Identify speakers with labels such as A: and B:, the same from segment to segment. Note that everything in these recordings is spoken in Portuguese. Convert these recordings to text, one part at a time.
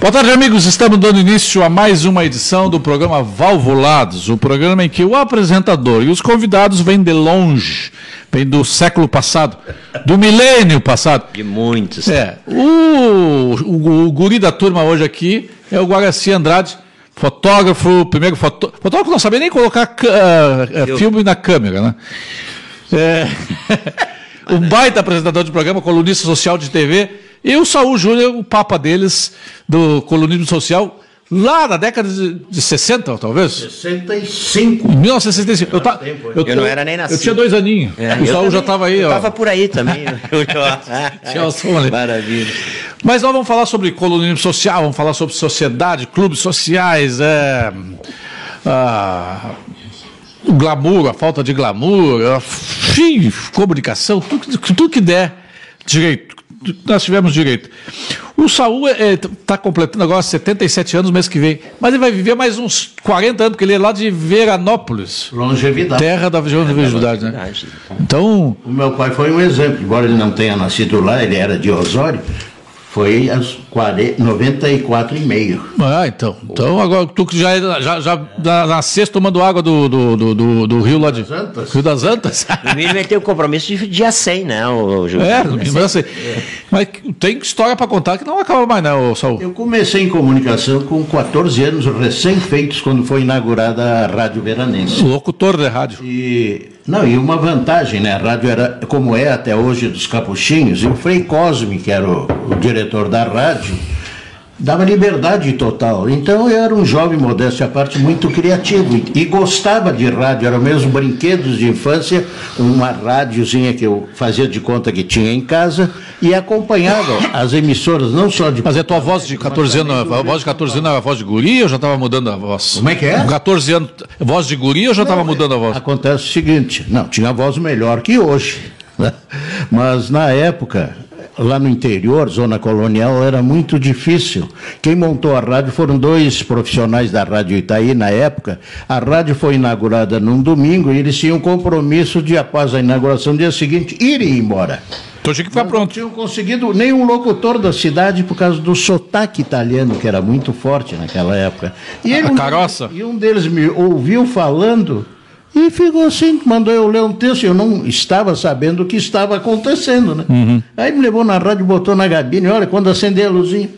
A: Boa tarde, amigos. Estamos dando início a mais uma edição do programa Valvulados, o programa em que o apresentador e os convidados vêm de longe, vêm do século passado, do milênio passado.
B: De muitos.
A: É. O, o, o guri da turma hoje aqui é o Guaraci Andrade, fotógrafo, primeiro fotó, fotógrafo não sabia nem colocar uh, filme na câmera, né? É, um baita apresentador de programa, colunista social de TV e o Saul Júnior, o papa deles, do colunismo social, lá na década de, de 60, talvez?
C: 65.
A: Em 1965. Eu, ta,
B: eu, eu, não era nem nascido.
A: Eu tinha dois aninhos. É, o Saul já estava aí.
B: Eu estava por aí também.
A: Maravilha. Mas nós vamos falar sobre colunismo social, vamos falar sobre sociedade, clubes sociais, é, a, o glamour, a falta de glamour, enfim, comunicação, tudo, tudo que der direito nós tivemos direito. O Saul está é, tá completando agora 77 anos no mês que vem, mas ele vai viver mais uns 40 anos, porque ele é lá de Veranópolis.
C: Longevidade.
A: Terra da longevidade, né? Então.
C: O meu pai foi um exemplo, embora ele não tenha nascido lá, ele era de Osório. Foi às 94,5.
A: Ah, então. Então, agora tu que já, já, já nasceste tomando água do, do, do, do, do rio lá de. Das Antas. Rio das Antas.
B: O Emílio vai ter o compromisso de dia 100, né, o
A: Gil? É, mas, assim, mas tem história para contar que não acaba mais, né, o Saul?
C: Eu comecei em comunicação com 14 anos recém-feitos, quando foi inaugurada a Rádio Veranense.
A: Locutor de rádio.
C: E não, e uma vantagem, né? A rádio era como é até hoje dos capuchinhos, e o Frei Cosme, que era o, o diretor da rádio, dava liberdade total. Então eu era um jovem modesto à parte muito criativo e, gostava de rádio, eram meus brinquedos de infância, uma rádiozinha que eu fazia de conta que tinha em casa e acompanhava as emissoras, não só de.
A: Mas é tua voz de 14 anos, a voz de 14 anos era a voz de guri ou já estava mudando a voz?
C: Como é que é?
A: 14 anos, voz de guri ou já estava mudando a voz?
C: Acontece o seguinte, não, tinha voz melhor que hoje. Né? Mas na época lá no interior, zona colonial, era muito difícil. Quem montou a rádio foram dois profissionais da Rádio Itaí na época. A rádio foi inaugurada num domingo e eles tinham compromisso de, após a inauguração, no dia seguinte, irem embora.
A: Então tinha que ficar pronto. Não
C: tinham conseguido nenhum locutor da cidade por causa do sotaque italiano, que era muito forte naquela época.
A: E ele, a caroça.
C: E um deles me ouviu falando e ficou assim, mandou eu ler um texto, eu não estava sabendo o que estava acontecendo, né? Uhum. Aí me levou na rádio, botou na gabine, olha, quando acender a luzinha.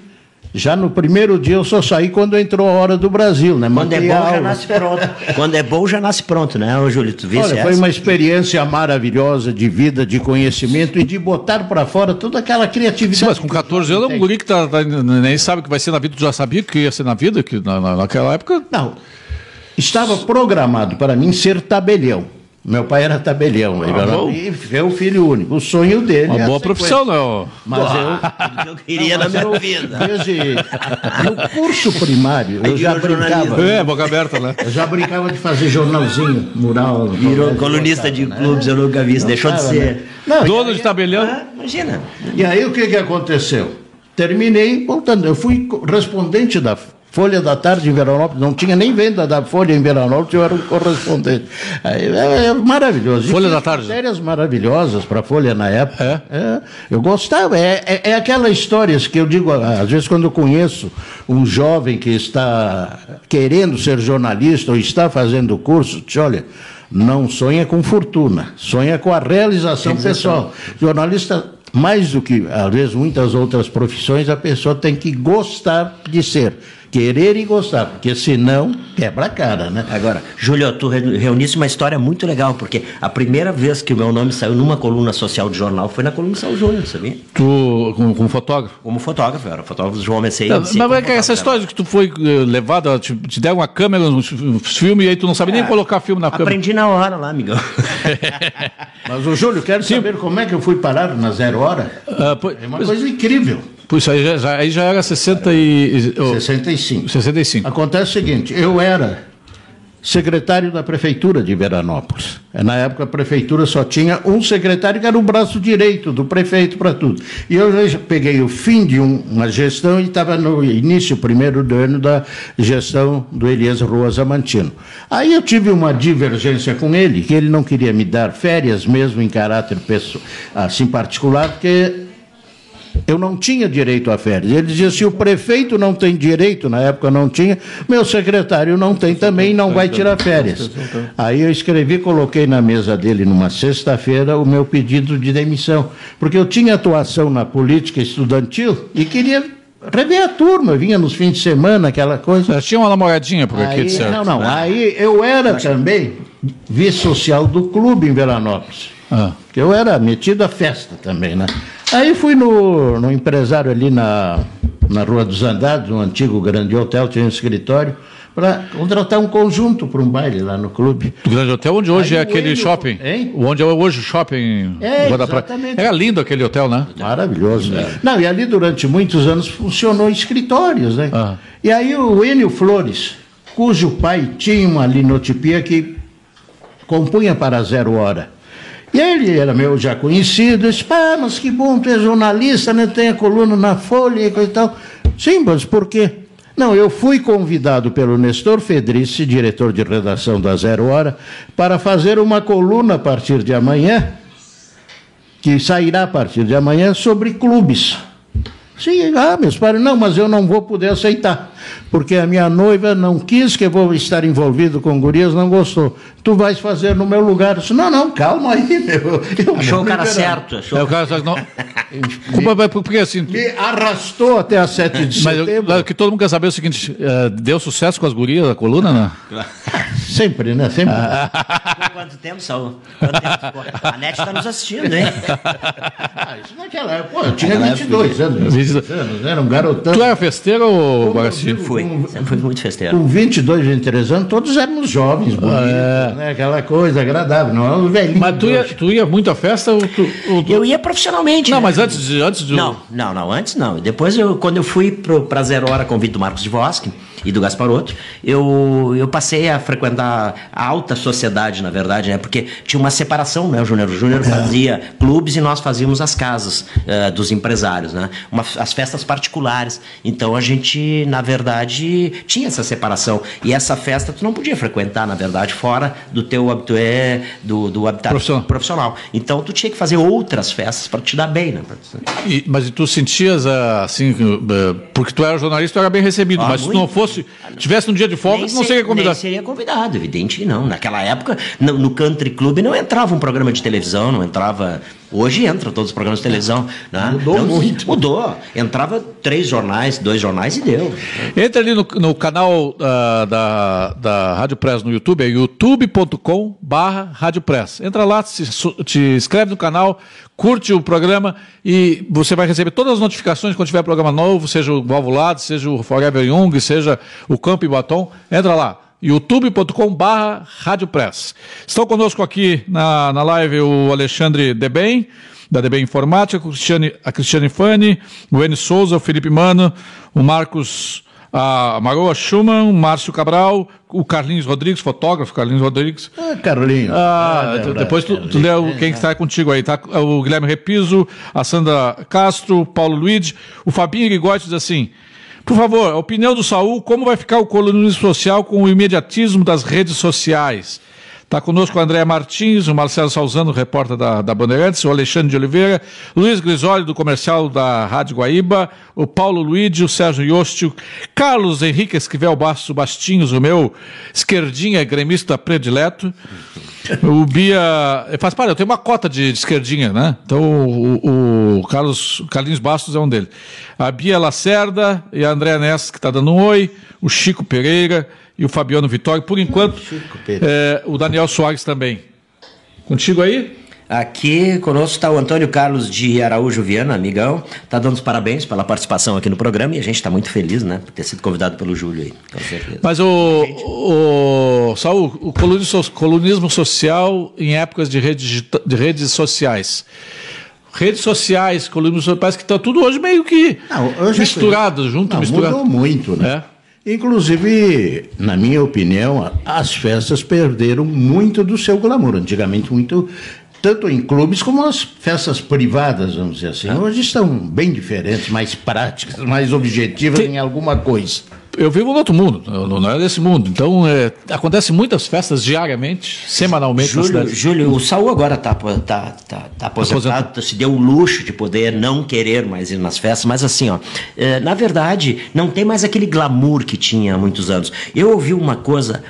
C: Já no primeiro dia eu só saí quando entrou a hora do Brasil, né?
B: Quando é bom já nasce pronto. quando é bom já nasce pronto, né, Ô, Júlio? Tu
C: Olha, foi essa? uma experiência maravilhosa de vida, de conhecimento e de botar para fora toda aquela criatividade. Sim,
A: mas com 14 anos é um guri que tá, tá, nem sabe o que vai ser na vida, tu já sabia que ia ser na vida, que na, na, naquela época?
C: Não. Estava programado para mim ser tabelião. Meu pai era tabelião, ah, e é o filho único. O sonho dele.
A: Uma é boa profissão, não.
B: Mas eu, eu queria não, na minha vida.
C: Desde, no curso primário, eu já brincava.
A: É, boca aberta, né?
C: Eu já brincava de fazer jornalzinho, mural.
B: Virou colunista de né? clubes, eu nunca vi isso. Deixou de ser. Né?
A: Não, Dono de tabelião. Ah,
B: imagina.
C: E aí o que, que aconteceu? Terminei voltando. Eu fui respondente da Folha da Tarde em Veranópolis, não tinha nem venda da Folha em Veranópolis, eu era um correspondente. É, é maravilhoso.
A: Folha da Tarde.
C: Matérias maravilhosas para a Folha na época. É? é eu gostava. É, é, é, aquela história que eu digo, às vezes, quando eu conheço um jovem que está querendo ser jornalista ou está fazendo curso, diz, olha, não sonha com fortuna, sonha com a realização pessoal. Jornalista mais do que, às vezes, muitas outras profissões, a pessoa tem que gostar de ser querer e gostar, porque senão quebra a cara, né?
B: Agora, Júlio, tu reuniste uma história muito legal, porque a primeira vez que o meu nome saiu numa coluna social de jornal foi na coluna São Júnior, sabia?
A: Tu, como, como fotógrafo?
B: Como fotógrafo, era fotógrafo do João Messei.
A: Mas é que essa história de que tu foi eh, levado, te, te deram uma câmera, um filme, e aí tu não sabe nem ah, colocar filme na câmera.
B: Aprendi na hora lá, amigão.
C: Mas, o Júlio, quero Sim. saber como é que eu fui parar na Zero Hora. Ah, pois, é uma coisa incrível.
A: Pois aí já, aí já era 60 e...
C: Oh, 65.
A: 65.
C: Acontece o seguinte, eu era secretário da prefeitura de Veranópolis. Na época a prefeitura só tinha um secretário que era o braço direito do prefeito para tudo. E eu já peguei o fim de um, uma gestão e estava no início, primeiro do ano da gestão do Elias Ruas Amantino. Aí eu tive uma divergência com ele, que ele não queria me dar férias mesmo em caráter pessoal, assim particular, porque eu não tinha direito a férias. Ele dizia: se o prefeito não tem direito, na época não tinha, meu secretário não tem também, não vai tirar férias. Aí eu escrevi, coloquei na mesa dele numa sexta-feira o meu pedido de demissão, porque eu tinha atuação na política estudantil e queria rever a turma, vinha nos fins de semana, aquela coisa.
A: Já tinha uma namoradinha por aqui,
C: Aí,
A: de certo.
C: não, não. Aí eu era também vice-social do clube em Veranópolis.
A: Ah.
C: Eu era metido a festa também, né? Aí fui no, no empresário ali na, na Rua dos Andados, um antigo grande hotel, tinha um escritório, para contratar um conjunto para um baile lá no clube.
A: Do Grande Hotel, onde hoje
C: Aí
A: é
C: o
A: aquele
C: Enio-
A: shopping.
C: Hein?
A: Onde é hoje o shopping.
C: É,
A: Rua da Praia.
C: exatamente.
A: Era lindo aquele hotel, né?
C: Maravilhoso. Não, e ali durante muitos anos funcionou escritórios, né?
A: Ah.
C: E aí o Enio Flores, cujo pai tinha uma linotipia que compunha para zero hora. E ele era meu já conhecido, disse, pá, mas que bom, tu é jornalista, né? Tem a coluna na Folha e coisa e tal. Sim, mas por quê? Não, eu fui convidado pelo Nestor Fedrice, diretor de redação da Zero Hora, para fazer uma coluna a partir de amanhã, que sairá a partir de amanhã, sobre clubes. Sim, ah, meus pais, não, mas eu não vou poder aceitar, porque a minha noiva não quis que eu vou estar envolvido com gurias, não gostou. Tu vais fazer no meu lugar. Eu disse, não, não, calma aí, meu. Eu
B: Achou o cara
C: liberar."
B: certo. Achou...
A: É o cara que não. Mas por- porque assim.
C: Me arrastou até a 7 de
A: Mas
C: setembro.
A: o que todo mundo quer saber é o seguinte: eh, deu sucesso com as gurias da coluna, né?
C: Sempre, né? Sempre.
B: Quanto tempo, Saul? Quanto tempo ficou? A NET está nos assistindo, hein?
C: Ah, isso naquela época. Pô, eu tinha 22 anos. 22 anos, era um garotão.
A: Tu era festeiro ou Guaraci?
B: Fui. Sempre fui muito festeiro.
C: Com 22, 23 anos, todos éramos jovens, bonitos, né? Aquela coisa agradável, não era velhinho.
A: Mas tu ia, tu ia muito à festa ou tu. ou tu-
B: Eu ia profissionalmente.
A: Não,
B: né?
A: mas antes de. Antes de
B: Não, não, não, antes não. Depois, eu, quando eu fui para Zero Hora, convite do Marcos de Vosque e do Gasparotto, eu, eu passei a frequentar a alta sociedade, na verdade, né? Porque tinha uma separação, né, o Júnior? O Júnior fazia clubes e nós fazíamos as casas eh, dos empresários, né? Uma- as festas particulares. Então, a gente, na verdade, tinha essa separação. E essa festa tu não podia frequentar, na verdade, fora do teu habitué, do, do habitat
A: Profissional.
B: profissional. Então, tu tinha que fazer outras festas para te dar bem, né?
A: E- mas tu sentias ah, assim, eh, porque tu era jornalista, tu era bem recebido,
B: Ah,
A: mas se tu
B: muito.
A: não fosse, tivesse um dia de folga,
B: Nem
A: não
B: se-
A: seria convidado.
B: Nem seria convidado, evidente que não. Naquela época, no, no Country Club não entrava um programa de televisão, não entrava. Hoje entra todos os programas de televisão. Né?
C: Mudou muito.
B: Mudou. Entrava três jornais, dois jornais e deu.
A: Entra ali no, no canal ah, da, da Rádio Press no YouTube, é youtube.com barra Rádio Press. Entra lá, se, te inscreve no canal, curte o programa e você vai receber todas as notificações quando tiver programa novo, seja o Valvulado, seja o Forever Young, seja o Campo e Batom. Entra lá youtube.com barra Rádio Press. Estão conosco aqui na, na live o Alexandre Debem, da DB Informática, a Cristiane, Fani, o Enio Souza, o Felipe Mano, o Marcos a Maroa Schumann, o Márcio Cabral, o Carlinhos Rodrigues, fotógrafo Carlinhos Rodrigues.
C: Ah, Carlinhos.
A: Ah,
C: É
A: tu- depois tu, tu lê o- quem está contigo aí, tá? O Guilherme Repiso, a Sandra Castro, o Paulo Luiz, o Fabinho Irigotti diz assim: por favor, a opinião do Saul, como vai ficar o colunismo social com o imediatismo das redes sociais? Está conosco o André Martins, o Marcelo Salzano, repórter da, da Bandeirantes, o Alexandre de Oliveira, Luiz Grisoli, do comercial da Rádio Guaíba, o Paulo Luigi, o Sérgio Iostio, Carlos Henrique Esquivel Bastos Bastinhos, o meu esquerdinha gremista predileto, o Bia. Faz parte, eu tenho uma cota de, de esquerdinha, né? Então o, o Carlos Carlinhos Bastos é um deles. A Bia Lacerda e a Andréa Ness, que está dando um oi, o Chico Pereira e o Fabiano Vitório. Por enquanto,
C: Pereira.
A: é, o Daniel Soares também. Contigo aí?
B: Aqui conosco está o Antônio Carlos de Araújo Viana, amigão. Está dando os parabéns pela participação aqui no programa e a gente está muito feliz, né? Por ter sido convidado pelo Júlio aí, com certeza.
A: Mas o, o Saul, o colunismo, so- colunismo social em épocas de redes, de redes sociais. Redes sociais, colunismo social, parece que está tudo hoje meio que
C: Não, é
A: misturado, junto,
C: Não,
A: misturado.
C: Mudou muito, né? Inclusive, na minha opinião, as festas perderam muito do seu glamour. Antigamente, muito, tanto em clubes como as festas privadas, vamos dizer assim. Hoje estão bem diferentes, mais práticas, mais objetivas
A: Tem-
C: em alguma coisa.
A: Eu vivo no outro mundo, não, é desse mundo. Então, é, acontece muitas festas diariamente, semanalmente
B: Júlio, Júlio, o Saul agora está tá, tá, tá aposentado, se deu o luxo de poder não querer mais ir nas festas, mas assim, ó, é, na verdade, não tem mais aquele glamour que tinha há muitos anos. Eu ouvi uma coisa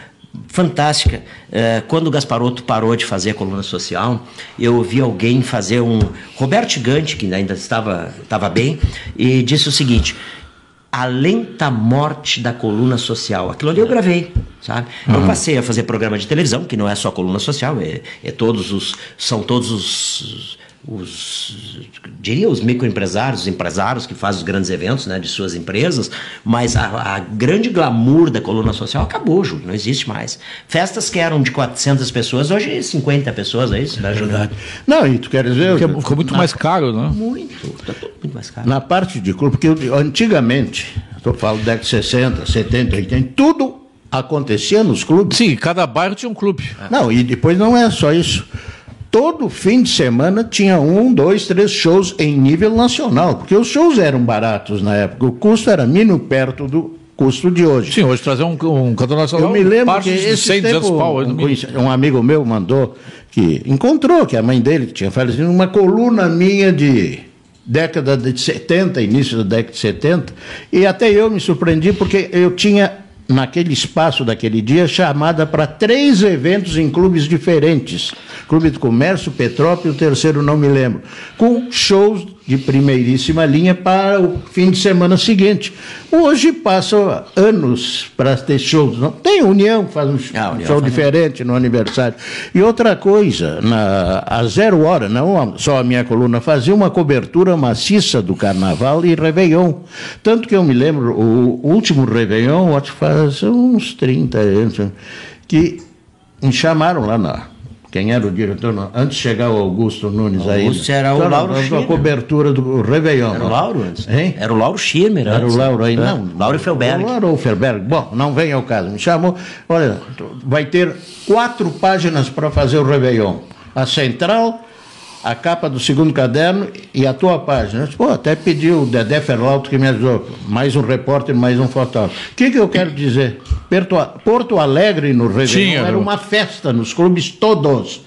B: fantástica. É, quando o Gasparotto parou de fazer a coluna social, eu ouvi alguém fazer um. Roberto Gigante, que ainda estava, estava bem, e disse o seguinte: a lenta morte da coluna social. Aquilo ali eu gravei, sabe? Uhum. Eu passei a fazer programa de televisão, que não é só coluna social, é, é todos os. são todos os os diria os microempresários, os empresários que fazem os grandes eventos né, de suas empresas, mas a, a, grande glamour da coluna social acabou, Júlio, não existe mais. Festas que eram de 400 pessoas, hoje 50 pessoas, é isso, né? É
C: não, e tu quer dizer...
A: Porque ficou muito na, mais caro, né?
B: Muito, está tudo muito mais caro.
C: Na parte de clube, porque antigamente, estou falando da década de 60, 70, 80, tudo acontecia nos clubes.
A: Sim, cada bairro tinha um clube.
C: Não, e depois não é só isso todo fim de semana tinha um, dois, três shows em nível nacional, porque os shows eram baratos na época, o custo era mínimo perto do custo de hoje.
A: Sim, hoje trazer um, um cantor nacional.
C: Eu me lembro que esse 100, tempo, pau, um, um, amigo meu mandou que encontrou que a mãe dele que tinha falecido uma coluna minha de década de 70, início da década de 70, e até eu me surpreendi porque eu tinha naquele espaço daquele dia, chamada para três eventos em clubes diferentes. Clube do Comércio, Petrópolis, o terceiro não me lembro. Com shows de primeiríssima linha para o fim de semana seguinte. Hoje passa anos para ter shows. Não? Tem União, faz um ah, show diferente no aniversário. E outra coisa, na, a zero hora, não só a minha coluna, fazia uma cobertura maciça do carnaval e Réveillon. Tanto que eu me lembro, o último Réveillon, acho que faz uns 30 anos, que me chamaram lá na quem era o diretor, antes de chegar o Augusto Nunes
B: aí. Augusto era o então, Lauro
C: Schirmer. A cobertura do Réveillon.
B: Era o Lauro antes. Hein? Era o Lauro Schirmer
C: antes. Era o Lauro aí, não.
B: Lauro Felberg.
C: Lauro Felberg. Bom, não vem ao caso. Me chamou, olha, vai ter quatro páginas para fazer o Réveillon. A central, a capa do segundo caderno e a tua página. Pô, até pediu o Dedé Ferlauto que me ajudou. Mais um repórter, mais um fotógrafo. O que, que eu quero dizer? Porto Alegre no Réveillon era uma festa nos clubes todos.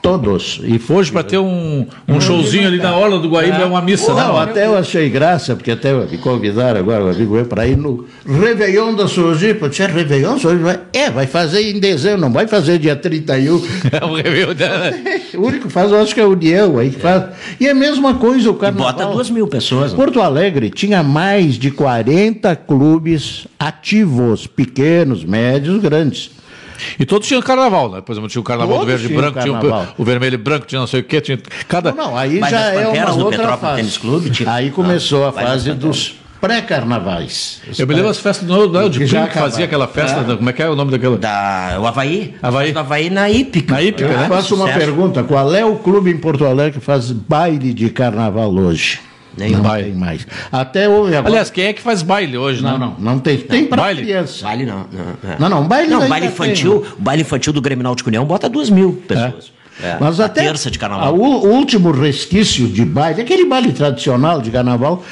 C: Todos.
A: E hoje, para ter um, um showzinho ali na orla do Guaíba, é, é uma missa,
C: não? Não, até eu achei graça, porque até me convidaram agora, o amigo para ir no Réveillon da Sojipa. Tinha Réveillon, Sojipa? É, vai fazer em dezembro, não vai fazer dia 31. É o Réveillon dela. o único que faz, eu acho que é o União aí que faz. E é a mesma coisa o carnaval.
B: E bota duas mil pessoas.
C: Né? Porto Alegre tinha mais de 40 clubes ativos, pequenos, médios, grandes.
A: E todos tinham carnaval, né? Por exemplo, tinha o carnaval todos do verde e branco, tinha o, o, vermelho e branco, tinha não sei o quê. Tinha cada...
C: Não, não aí Mas já é uma outra fase. Clube, tinha... Aí começou ah, a fase dos pré-carnavais.
A: Eu me lembro as festas do não, de Pinho que fazia aquela festa, é. como é que é o nome daquela?
B: Da, o Havaí.
A: Havaí.
B: Do Havaí na Hípica.
A: Na Hípica,
C: Eu
A: né?
C: faço uma certo. pergunta, qual é o clube em Porto Alegre que faz baile de carnaval hoje?
B: Nem
C: não
B: baile.
C: tem mais. Até hoje.
A: Agora... Aliás, quem é que faz baile hoje,
C: não?
A: Né?
C: Não, não, tem. Tem para
B: baile?
C: criança.
B: Baile não.
C: Não, é. não, não, baile
B: não. Baile infantil, tem. baile infantil do Grêmio Náutico União bota duas mil pessoas. É.
C: É, Mas até terça de carnaval. o último resquício de baile, aquele baile tradicional de carnaval,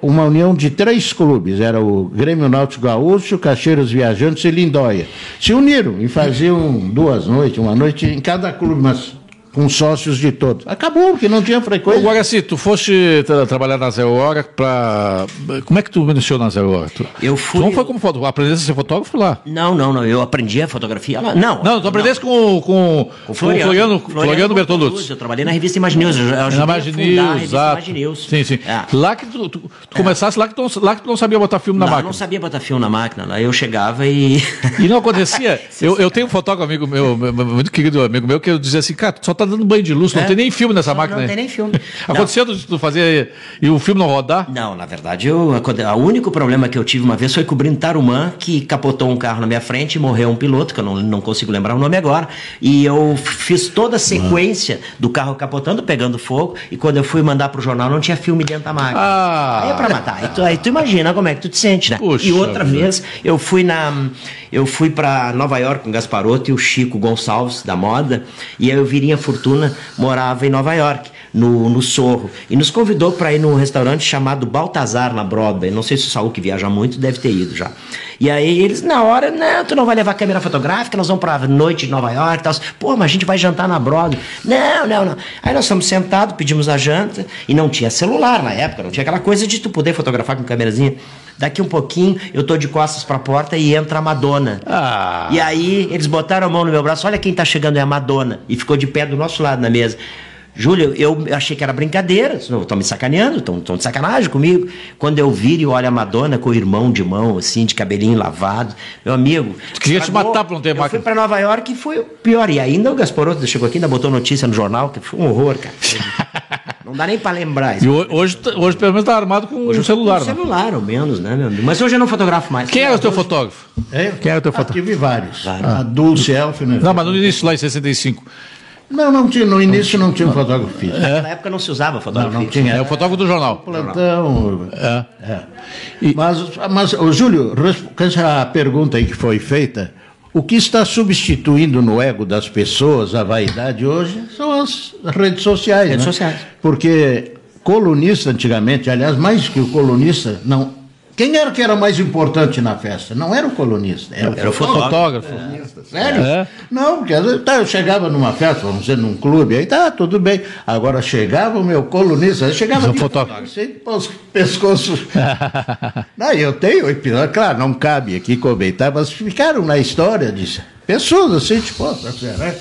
C: uma união de três clubes, era o Grêmio Náutico Gaúcho, Caixeiros Viajantes e Lindóia. Se uniram e faziam duas noites, uma noite em cada clube, mas com sócios de todos. Acabou, porque não tinha frequência.
A: Agora, se tu foste tra trabalhar na Zero Hora, para. Como é que tu iniciou na Zero Hora? Tu...
B: Eu fui.
A: Tu não foi como fotógrafo, aprendeste a ser fotógrafo lá?
B: Não, não, não. Eu aprendi a fotografia lá. Não.
A: Não, tu aprendeste com, com, com, Floriano, Floriano, Floriano, Floriano Bertolucci.
B: Eu trabalhei na revista Imaginews. Eu
A: na Imaginews, Imaginews. Sim, sim. É. Lá que tu, tu, tu é. começasse, lá que, tu, lá que tu não sabia botar filme na
B: não,
A: máquina.
B: Não sabia botar filme na máquina. Lá eu chegava e.
A: E não acontecia. eu, eu tenho um fotógrafo amigo meu, muito querido amigo meu, que eu dizia assim, cara, tu só tá dando banho de luz, é. não tem nem filme nessa
B: não,
A: máquina.
B: Não tem nem filme.
A: Aconteceu de tu fazer e o filme não rodar?
B: Não, na verdade, eu, o único problema que eu tive uma vez foi cobrindo Tarumã, que capotou um carro na minha frente e morreu um piloto, que eu não, não consigo lembrar o nome agora. E eu fiz toda a sequência do carro capotando, pegando fogo, e quando eu fui mandar pro jornal, não tinha filme dentro da máquina.
A: Ah.
B: Aí é pra matar. Aí tu, aí tu imagina como é que tu te sente, né?
A: Puxa
B: e outra vez, eu fui na. Eu fui para Nova York com o Gasparoto e o Chico Gonçalves, da moda, e aí eu viria Fortuna, morava em Nova York. No, no Sorro. E nos convidou para ir num restaurante chamado Baltazar, na Broadway. Não sei se o Saul, que viaja muito, deve ter ido já. E aí eles, na hora, não, tu não vai levar câmera fotográfica, nós vamos pra noite de Nova York e tal. Pô, mas a gente vai jantar na Broadway. Não, não, não. Aí nós estamos sentados, pedimos a janta, e não tinha celular na época, não tinha aquela coisa de tu poder fotografar com câmerazinha. Daqui um pouquinho, eu tô de costas pra porta e entra a Madonna.
A: Ah.
B: E aí eles botaram a mão no meu braço, olha quem tá chegando, é a Madonna. E ficou de pé do nosso lado na mesa. Júlio, eu achei que era brincadeira, estão me sacaneando, estão de sacanagem comigo. Quando eu viro e olho a Madonna com o irmão de mão, assim, de cabelinho lavado, meu amigo.
A: Queria te matar pra não ter
B: Eu
A: máquina.
B: fui para Nova York e foi o pior. E ainda o Gasparotto chegou aqui, ainda botou notícia no jornal, que foi um horror, cara. Não dá nem para lembrar
A: E
B: isso.
A: ho- hoje, hoje pelo menos, tá armado com um celular,
B: Com
A: né?
B: celular, ao menos, né, meu amigo? Mas hoje eu não fotografo mais.
A: Quem era o teu fotógrafo?
C: É,
A: Quem era o teu
C: ah,
A: fotógrafo?
C: tive vários.
B: Vários.
C: A Dulce Elf, né?
A: Não, mas no início, lá em 65.
C: Não, não tinha, no início não tinha um fotógrafo físico.
B: Na época não se usava
C: Não,
B: fotografia.
C: não tinha.
A: É o fotógrafo do jornal.
C: plantão.
A: É.
C: É.
A: E-
C: Mas, mas ô, Júlio, essa pergunta aí que foi feita, o que está substituindo no ego das pessoas a vaidade hoje são as redes sociais.
B: Redes
C: né?
B: sociais.
C: Porque colunista antigamente, aliás, mais que o colunista, não. Quem era que era mais importante na festa? Não era o colunista, era,
B: Era o
A: Fotógrafo.
C: Sério?
A: É.
C: Não, porque tá, eu chegava numa festa, vamos dizer, num clube, aí tá, tudo bem. Agora chegava o meu colunista, aí chegava
A: O
C: de
A: fotógrafo.
C: Sem pos- pescoço. não, eu tenho episódio, claro, não cabe aqui comentar, mas ficaram na história de pessoas assim, tipo, tá certo, né?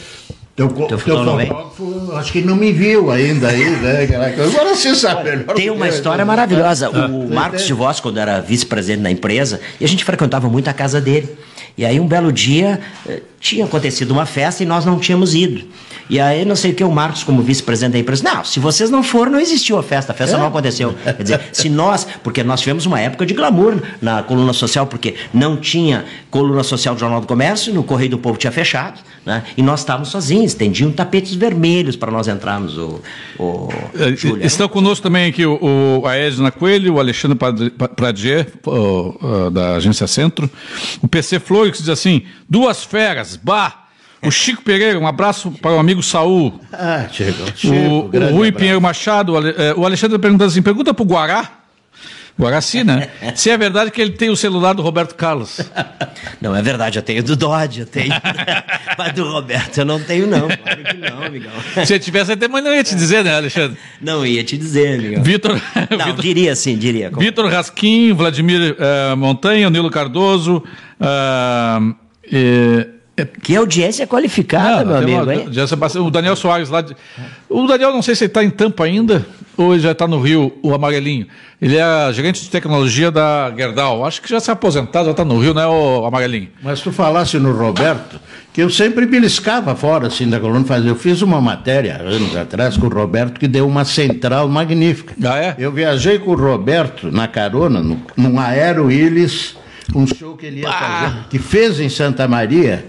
C: Teu,
B: Teu
C: teu
B: fotógrafo
C: acho que não me viu ainda aí, né? Agora você sabe melhor.
B: Tem uma história
C: né?
B: maravilhosa.
C: Ah,
B: O Marcos de Vos, quando era vice-presidente da empresa, e a gente frequentava muito a casa dele. E aí, um belo dia, eh, tinha acontecido uma festa e nós não tínhamos ido. E aí, não sei o que, o Marcos, como vice-presidente da empresa, não, se vocês não foram, não existiu a festa, a festa não aconteceu. Quer dizer, se nós, porque nós tivemos uma época de glamour na coluna social, porque não tinha coluna social do Jornal do Comércio, no Correio do Povo tinha fechado, né? E nós estávamos sozinhos, estendiam tapetes vermelhos para nós entrarmos, o, o
A: É,
B: Júlio.
A: Estão conosco também aqui o, o, a Edna Coelho, o Alexandre Pradier, da Agência Centro, o PC Flores, que diz assim, duas feras, bah! O Chico Pereira, um abraço para o amigo Saul.
C: Ah, chegou. Chico,
A: O, o Rui
C: abraço.
A: Pinheiro Machado, o eh, o Alexandre pergunta assim, pergunta pro Guará, Guaraci, né? se é verdade que ele tem o celular do Roberto Carlos.
B: Não, é verdade, eu tenho do Dodge, eu tenho. Mas do Roberto eu não tenho, não. Claro que não, amigão.
A: Se ele tivesse até, mas não ia te dizer, né, Alexandre?
B: Não ia te dizer, amigão.
A: Vitor...
B: Não,
A: Vitor-
B: diria sim, diria.
A: Vitor Raskin, Vladimir eh, Montanha, Nilo Cardoso. eh,
B: Que audiência qualificada, meu
A: tem
B: amigo,
A: uma- passa- o Daniel Soares lá. de- o Daniel, não sei se ele está em Tampa ainda ou ele já está no Rio, o Amarelinho. Ele é gerente de tecnologia da Gerdau. Acho que já se aposentado, já está no Rio, né, o Amarelinho?
C: Mas tu falasse no Roberto, que eu sempre beliscava fora assim da coluna. Eu fiz uma matéria anos atrás com o Roberto que deu uma central magnífica.
A: Ah, é?
C: Eu viajei com o Roberto na carona, no, num Aero Illes, um show que ele ia fazer, que fez em Santa Maria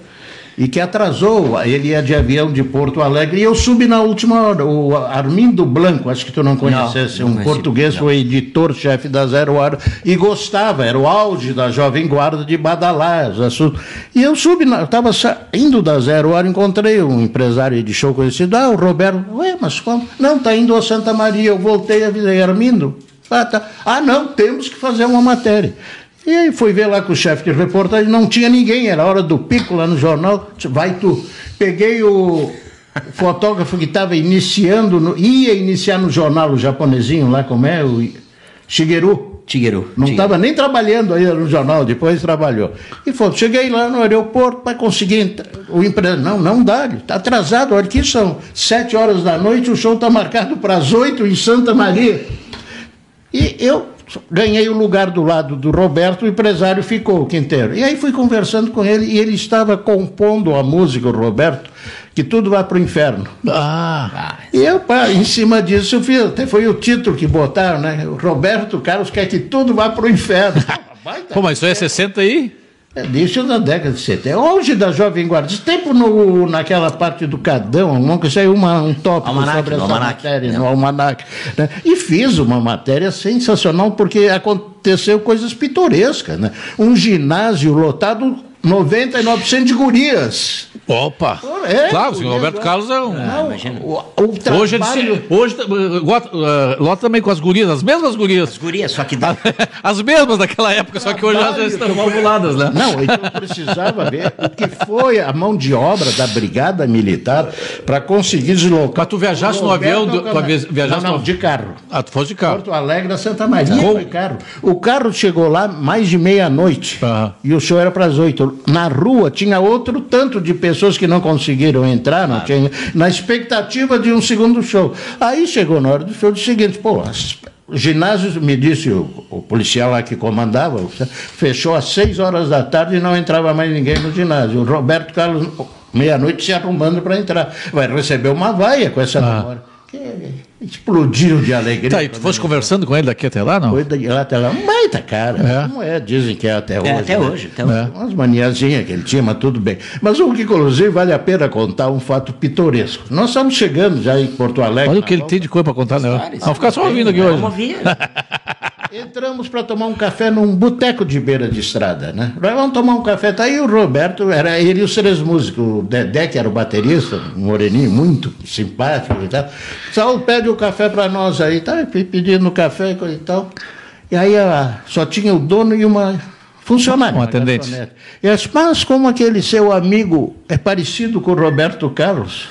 C: e que atrasou. Ele ia de avião de Porto Alegre e eu subi na última hora. O Armindo Blanco, acho que tu não conhecesse,
B: não
C: um
B: conheci,
C: português,
B: não.
C: foi editor-chefe da Zero Hora e gostava, era o auge da Jovem Guarda de Badalar. os assuntos. E eu subi, na- eu estava indo da Zero Hora, encontrei um empresário de show conhecido, ah, o Roberto, ué, mas como? Não, está indo a Santa Maria, eu voltei e avisei, Armindo, ah, tá. ah, não, temos que fazer uma matéria. E aí fui ver lá com o chefe de reportagem, não tinha ninguém, era hora do pico lá no jornal, vai tu. Peguei o fotógrafo que estava iniciando, no- ia iniciar no jornal o japonesinho lá, como é, o Shigeru.
B: Tigueru.
C: Não estava nem trabalhando ainda no jornal, depois trabalhou. E falou, cheguei lá no aeroporto para conseguir o empresário. Não, não dá, está atrasado. Olha aqui são sete horas da noite, o show está marcado para as oito em Santa Maria. E eu ganhei o lugar do lado do Roberto, o empresário ficou, o Quinteiro. E aí fui conversando com ele e ele estava compondo a música, o Roberto, que tudo vai para o inferno.
A: Ah,
C: E eu, pá, em cima disso, eu fiz, até foi o título que botaram, né? O Roberto Carlos quer que tudo vá para o inferno.
A: Pô, mas isso é 60 aí?
C: É, Isso da década de 70. Hoje da Jovem Guarda. Esse tempo no, naquela parte do Cadão, nunca saiu uma, um tópico
B: Almanac,
C: sobre essa
B: Almanac.
C: matéria, no Almanac. né? E fiz uma matéria sensacional, porque aconteceu coisas pitorescas. Né? Um ginásio lotado 99% de gurias.
A: Opa! É, claro, o senhor Roberto Carlos é um. Não, imagina. O, o trabalho... Hoje, hoje, hoje uh, lota também com as gurias, as mesmas gurias.
B: As gurias, só que. Dá...
A: as mesmas daquela época, só que hoje elas já estão populadas, né?
C: Não, então eu precisava ver o que foi a mão de obra da Brigada Militar para conseguir deslocar.
A: Mas tu viajaste no avião? Do, tu
C: viajaste não, não, de carro.
A: Ah, tu foste de carro.
C: Porto Alegre a Santa Maria. Com... carro. O carro chegou lá mais de meia-noite. E o show era para as oito. Na rua tinha outro tanto de pessoas pessoas que não conseguiram entrar, não tinha, na expectativa de um segundo show. Aí chegou na hora do show, o seguinte, pô, o ginásio, me disse o, o, policial lá que comandava, fechou às seis horas da tarde e não entrava mais ninguém no ginásio. O Roberto Carlos, meia-noite, se arrumando para entrar. Vai receber uma vaia com essa ah. memória. Explodiu de alegria. Tá,
A: e tu foste conversando com ele daqui até lá, não?
C: Foi daqui lá até lá. Um baita cara. É. Como é, dizem que é até é, hoje. É,
B: até né? hoje. Até hoje.
C: Umas maniazinhas que ele tinha, mas tudo bem. Mas o que, inclusive, vale a pena contar um fato pitoresco. Nós estamos chegando já em Porto Alegre.
A: Olha o que ele tem de coisa para contar, né? Vamos ficar só ouvindo aqui hoje. Vamos ouvir.
C: Entramos para tomar um café num boteco de beira de estrada, né? Vamos tomar um café. Tá aí o Roberto, era ele e os três músicos. O Dedé, que era o baterista, um moreninho muito simpático e tal. Saul pede o café para nós aí, tá pedindo café e tal. E aí só tinha o dono e uma funcionária.
A: Um atendente.
C: E disse, mas como aquele seu amigo é parecido com o Roberto Carlos?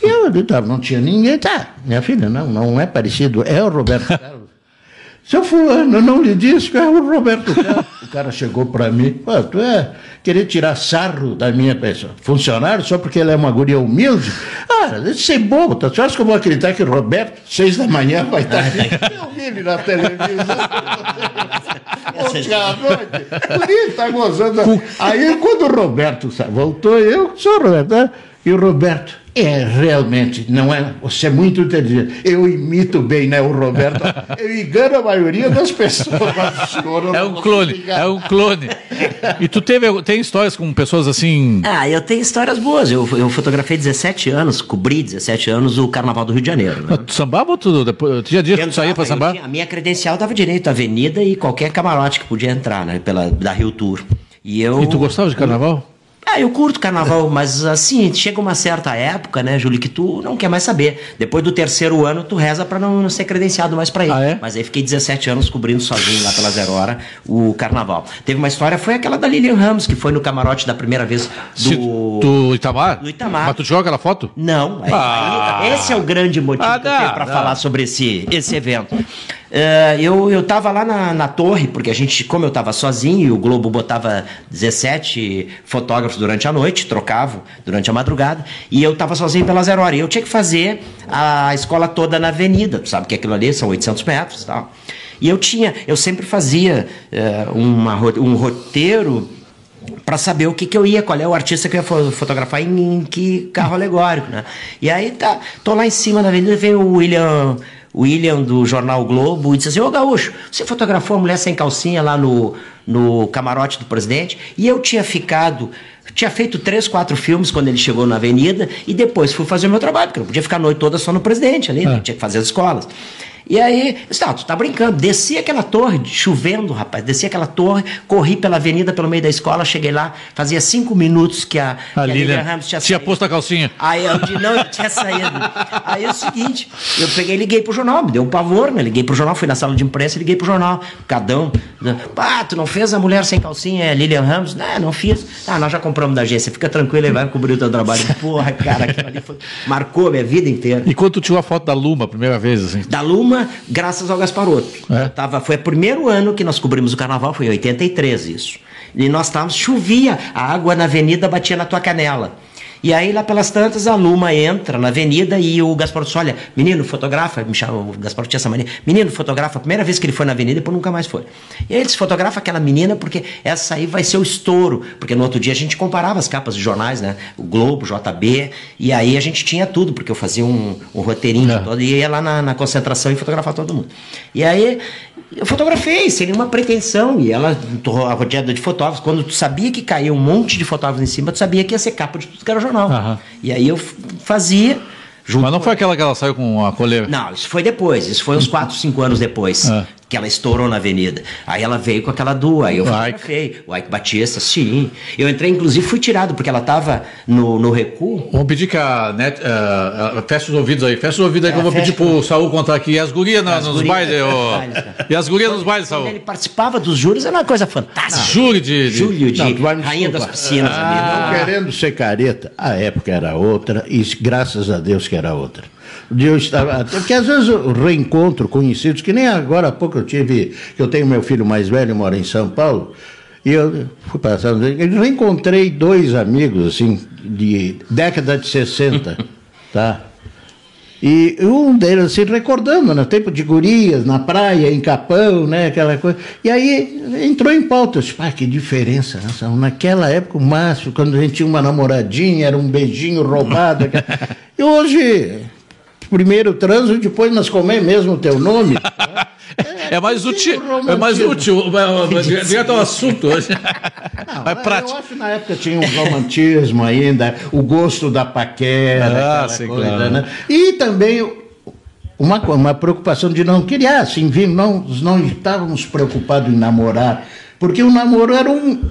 C: E eu, não tinha ninguém. Tá, minha filha, não, não é parecido, é o Roberto Carlos. Seu fulano, não lhe disse que é o Roberto Carlos. o cara chegou para mim, Pô, tu é querer tirar sarro da minha pessoa, funcionário só porque ele é uma guria humilde? Ah, isso é bobo, tá? Tu acha que eu vou acreditar que o Roberto, seis da manhã, vai estar aqui? Eu vi ele na televisão. Ontem à noite. O está gozando. Aí quando o Roberto voltou, eu sou o Roberto, né? E o Roberto, é, realmente, não é. Você é muito inteligente. Eu imito bem, né, o Roberto? Eu engano a maioria das pessoas.
A: Senhor, é um clone, é um clone. E tu teve, tem histórias com pessoas assim.
B: Ah, eu tenho histórias boas. Eu, eu fotografei 17 anos, cobri 17 anos o Carnaval do Rio de Janeiro. Né?
A: Tu sambava ou tudo? Depois, tinha dia que tu saía pra sambar?
B: Tinha, a minha credencial dava direito à avenida e qualquer camarote que podia entrar, né, pela, da Rio Tour.
A: E, eu, e tu gostava de carnaval?
B: Ah, eu curto carnaval, mas assim, chega uma certa época, né, Júlio, que tu não quer mais saber. Depois do terceiro ano, tu reza para não ser credenciado mais para ir. Ah, é? Mas aí fiquei 17 anos cobrindo sozinho lá pela Zero Hora o carnaval. Teve uma história, foi aquela da Lilian Ramos, que foi no camarote da primeira vez do.
A: Do Itamar?
B: Do Itamar.
A: Mas tu joga aquela foto?
B: Não. Ah. esse é o grande motivo ah, que eu tenho para falar sobre esse, esse evento. Uh, eu eu estava lá na, na torre, porque a gente, como eu estava sozinho, o Globo botava 17 fotógrafos durante a noite, trocavam durante a madrugada, e eu estava sozinho pela zero hora. E eu tinha que fazer a escola toda na avenida, tu sabe que aquilo ali são 800 metros e tal. E eu tinha, eu sempre fazia uh, uma, um roteiro para saber o que, que eu ia, qual é o artista que eu ia fotografar em, em que carro alegórico, né? E aí tá, tô lá em cima na avenida, vem o William William do jornal Globo e disse assim: Ô Gaúcho, você fotografou a mulher sem calcinha lá no, no camarote do presidente? E eu tinha ficado. Tinha feito três, quatro filmes quando ele chegou na avenida e depois fui fazer o meu trabalho, porque eu não podia ficar a noite toda só no presidente ali? É. tinha que fazer as escolas. E aí, disse, tu tá brincando. Desci aquela torre, chovendo, rapaz. Desci aquela torre, corri pela avenida, pelo meio da escola, cheguei lá, fazia cinco minutos que a,
A: a, que Lilian, Ramos tinha, tinha posto a calcinha.
B: Aí eu disse, não, eu tinha saído. aí é o seguinte, eu peguei e liguei pro jornal, me deu um pavor, né? Liguei pro jornal, fui na sala de imprensa e liguei pro jornal. Cadão. Pá, tu não fez a mulher sem calcinha, é Lilian Ramos? Não, não fiz. Ah, nós já compramos da agência, fica tranquilo e vai cobrir o teu trabalho. Porra, cara, aquilo ali foi, marcou a minha vida inteira.
A: E quando tu tirou a foto da Luma a primeira vez, assim?
B: Da Luma, graças ao Gasparotto. É? Tava, foi o primeiro ano que nós cobrimos o carnaval, foi em 83 isso. E nós estávamos, chovia, a água na avenida batia na tua canela. E aí, lá pelas tantas, a Luma entra na avenida e o Gaspar disse: Olha, menino, fotografa. Me chama, o Gaspar tinha essa mania. Menino, fotografa. Primeira vez que ele foi na avenida, depois nunca mais foi. E aí ele disse: fotografa aquela menina, porque essa aí vai ser o estouro. Porque no outro dia a gente comparava as capas de jornais, né? O Globo, JB. E aí a gente tinha tudo, porque eu fazia um, um roteirinho é. todo e ia lá na, na concentração e fotografava todo mundo. E aí eu fotografei sem nenhuma pretensão. E ela, rodeada de fotógrafos, quando tu sabia que caía um monte de fotógrafos em cima, tu sabia que ia ser capa de tudo que era jornal. Uhum. E aí eu fazia.
A: Mas não foi aquela que ela saiu com a coleira?
B: Não, isso foi depois. Isso foi uns 4, 5 anos depois. É. que ela estourou na avenida. Aí ela veio com aquela duo, aí eu fotografei. O Ike Batista, sim. Eu entrei, inclusive, fui tirado, porque ela estava no, no recuo.
A: Vamos pedir que a net. Uh, feche os ouvidos aí, fecha os ouvidos aí é, que eu vou pedir pro Saul contar aqui. E as gurias as nos bailes, oh, E as gurias nos bailes, Saul.
B: Ele participava dos juros, era uma coisa fantástica.
A: Júri de.
B: de... Júlio de não, Rainha das Piscinas.
C: Ah, ali, não querendo ser careta, a época era outra, e graças a Deus que era outra de eu estar. Porque às vezes eu reencontro conhecidos, que nem agora há pouco eu tive, que eu tenho meu filho mais velho, mora em São Paulo, e eu fui passando, eu reencontrei dois amigos, assim, de década de 60, tá? E um deles, assim, recordando, no né, tempo de gurias, na praia, em Capão, né, aquela coisa. E aí entrou em pauta. Eu disse, que diferença. Né? Naquela época, o Márcio, quando a gente tinha uma namoradinha, era um beijinho roubado. e hoje, primeiro transo, depois nós comemos mesmo o teu nome.
A: É, é mais útil, é mais útil, direto ao assunto hoje.
C: Não, mais prático. Eu acho que na época tinha um romantismo ainda, o gosto da paquera, ah, sim, coisa, claro. né? E também uma, uma preocupação de não criar, assim, não, não estávamos preocupados em namorar, porque o namoro era um,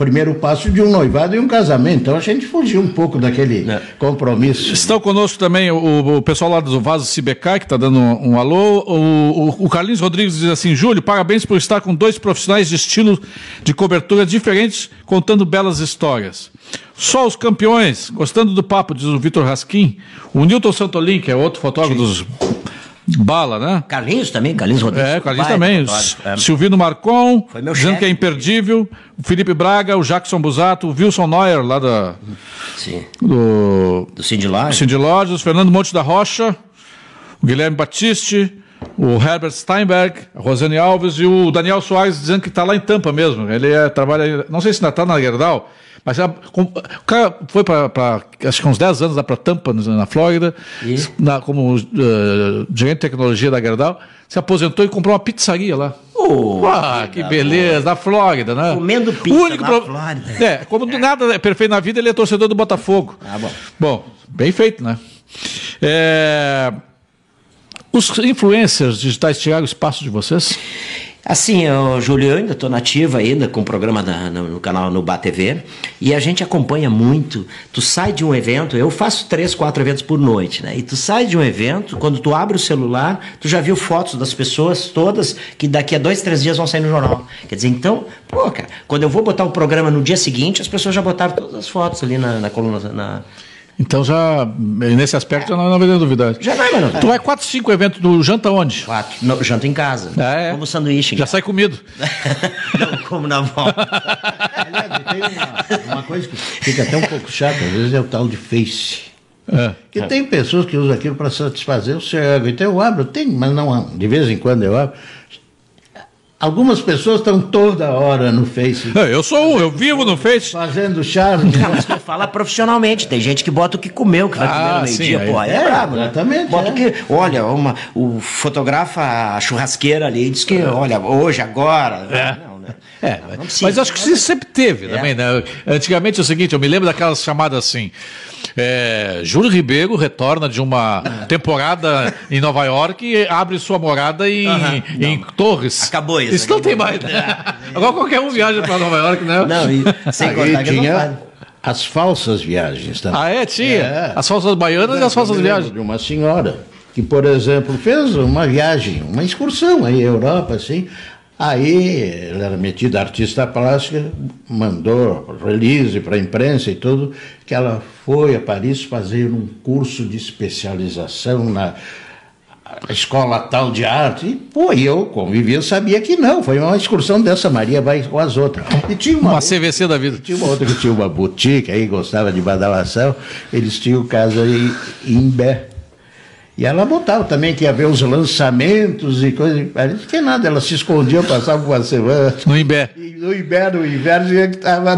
C: primeiro passo de um noivado e um casamento. Então a gente fugiu um pouco daquele é. compromisso.
A: Estão conosco também o, o pessoal lá do Vaso Cibecai, que está dando um, um alô. O, o, o, Carlinhos Rodrigues diz assim: Júlio, parabéns por estar com dois profissionais de estilo de cobertura diferentes, contando belas histórias. Só os campeões, gostando do papo, diz o Vitor Raskin. O Newton Santolin, que é outro fotógrafo Sim. dos Bala, né?
B: Carlinhos também, Carlinhos Rodrigues.
A: É, Carlinhos também. É. Silvino Marcon, dizendo chefe. que é imperdível. O Felipe Braga, o Jackson Busato, o Wilson Neuer, lá da.
B: Sim.
A: Do.
B: Do Cindy Lodge.
A: Cindy o Fernando Monte da Rocha, o Guilherme Batiste, o Herbert Steinberg, a Rosane Alves e o Daniel Soares dizendo que está lá em Tampa mesmo. Ele é, trabalha. Não sei se ainda está na Gerdau mas o cara foi para, acho que uns 10 anos lá para Tampa, na Flórida, na, como uh, gerente de tecnologia da Gerdau, se aposentou e comprou uma pizzaria lá.
B: Oh,
A: ah, que beleza, na Flórida, né?
B: Comendo pizza o único na pro... Flórida.
A: É, como nada é perfeito na vida, ele é torcedor do Botafogo.
B: Ah, bom.
A: Bom, bem feito, né? É... Os influencers digitais tiraram o espaço de vocês?
B: Assim, eu, Júlio, eu ainda estou nativa ainda com o programa da, no, no, canal no TV e a gente acompanha muito. Tu sai de um evento, eu faço três, quatro eventos por noite, né? E tu sai de um evento, quando tu abre o celular, tu já viu fotos das pessoas todas que daqui a dois, três dias vão sair no jornal. Quer dizer, então, pô, cara, quando eu vou botar o programa no dia seguinte, as pessoas já botaram todas as fotos ali na, na coluna, na,
A: então já, nesse aspecto, já não, não vai novidade.
B: Já não é,
A: Tu vai quatro, cinco eventos do janta onde?
B: Quatro. No, janta em casa.
A: Ah, é.
B: Como sanduíche.
A: Já sai comido.
B: não, como na volta.
C: Aliás, tem uma, uma, coisa que fica até um pouco chata, às vezes é o tal de Face. É. Que tem pessoas que usam aquilo para satisfazer o seu ego. Então eu abro, tem, mas não, de vez em quando eu abro. Algumas pessoas estão toda hora no Face.
A: É, eu sou um, eu vivo no Face.
C: Fazendo charme.
B: Não, mas fala profissionalmente. Tem gente que bota o que comeu, que vai ah, comer no meio-dia. Pô, é, é brabo, né?
C: Exatamente.
B: Bota é. o que. Olha, uma, o fotografa a churrasqueira ali diz que, olha, hoje, agora.
A: É. Não, né? É, não, não mas acho que isso sempre teve é. também, né? Antigamente é o seguinte, eu me lembro daquelas chamadas assim. É, Júlio Ribeiro retorna de uma temporada em Nova York e abre sua morada em, em Torres.
B: Acabou isso.
A: Isso não tem mais. Né? Agora qualquer um viaja para Nova York, né?
B: Não, e sem contar que
C: tinha as falsas viagens também.
A: Ah, é? Tinha? É. As falsas baianas é, e as falsas viagens.
C: De uma senhora que, por exemplo, fez uma viagem, uma excursão aí à Europa, assim, Aí ela era metida artista plástica, mandou release para a imprensa e tudo, que ela foi a Paris fazer um curso de especialização na escola tal de arte. E, pô, eu convivi, eu sabia que não, foi uma excursão dessa, Maria vai com as outras.
A: E tinha uma, uma outra, CVC da vida.
C: Tinha uma outra que tinha uma boutique, aí gostava de badalação, eles tinham casa aí em Bé. E ela botava também que ia ver os lançamentos e coisas. Que nada, ela se escondia, passava uma semana.
A: No Imbé.
C: No Imbé, no inverno, que estava.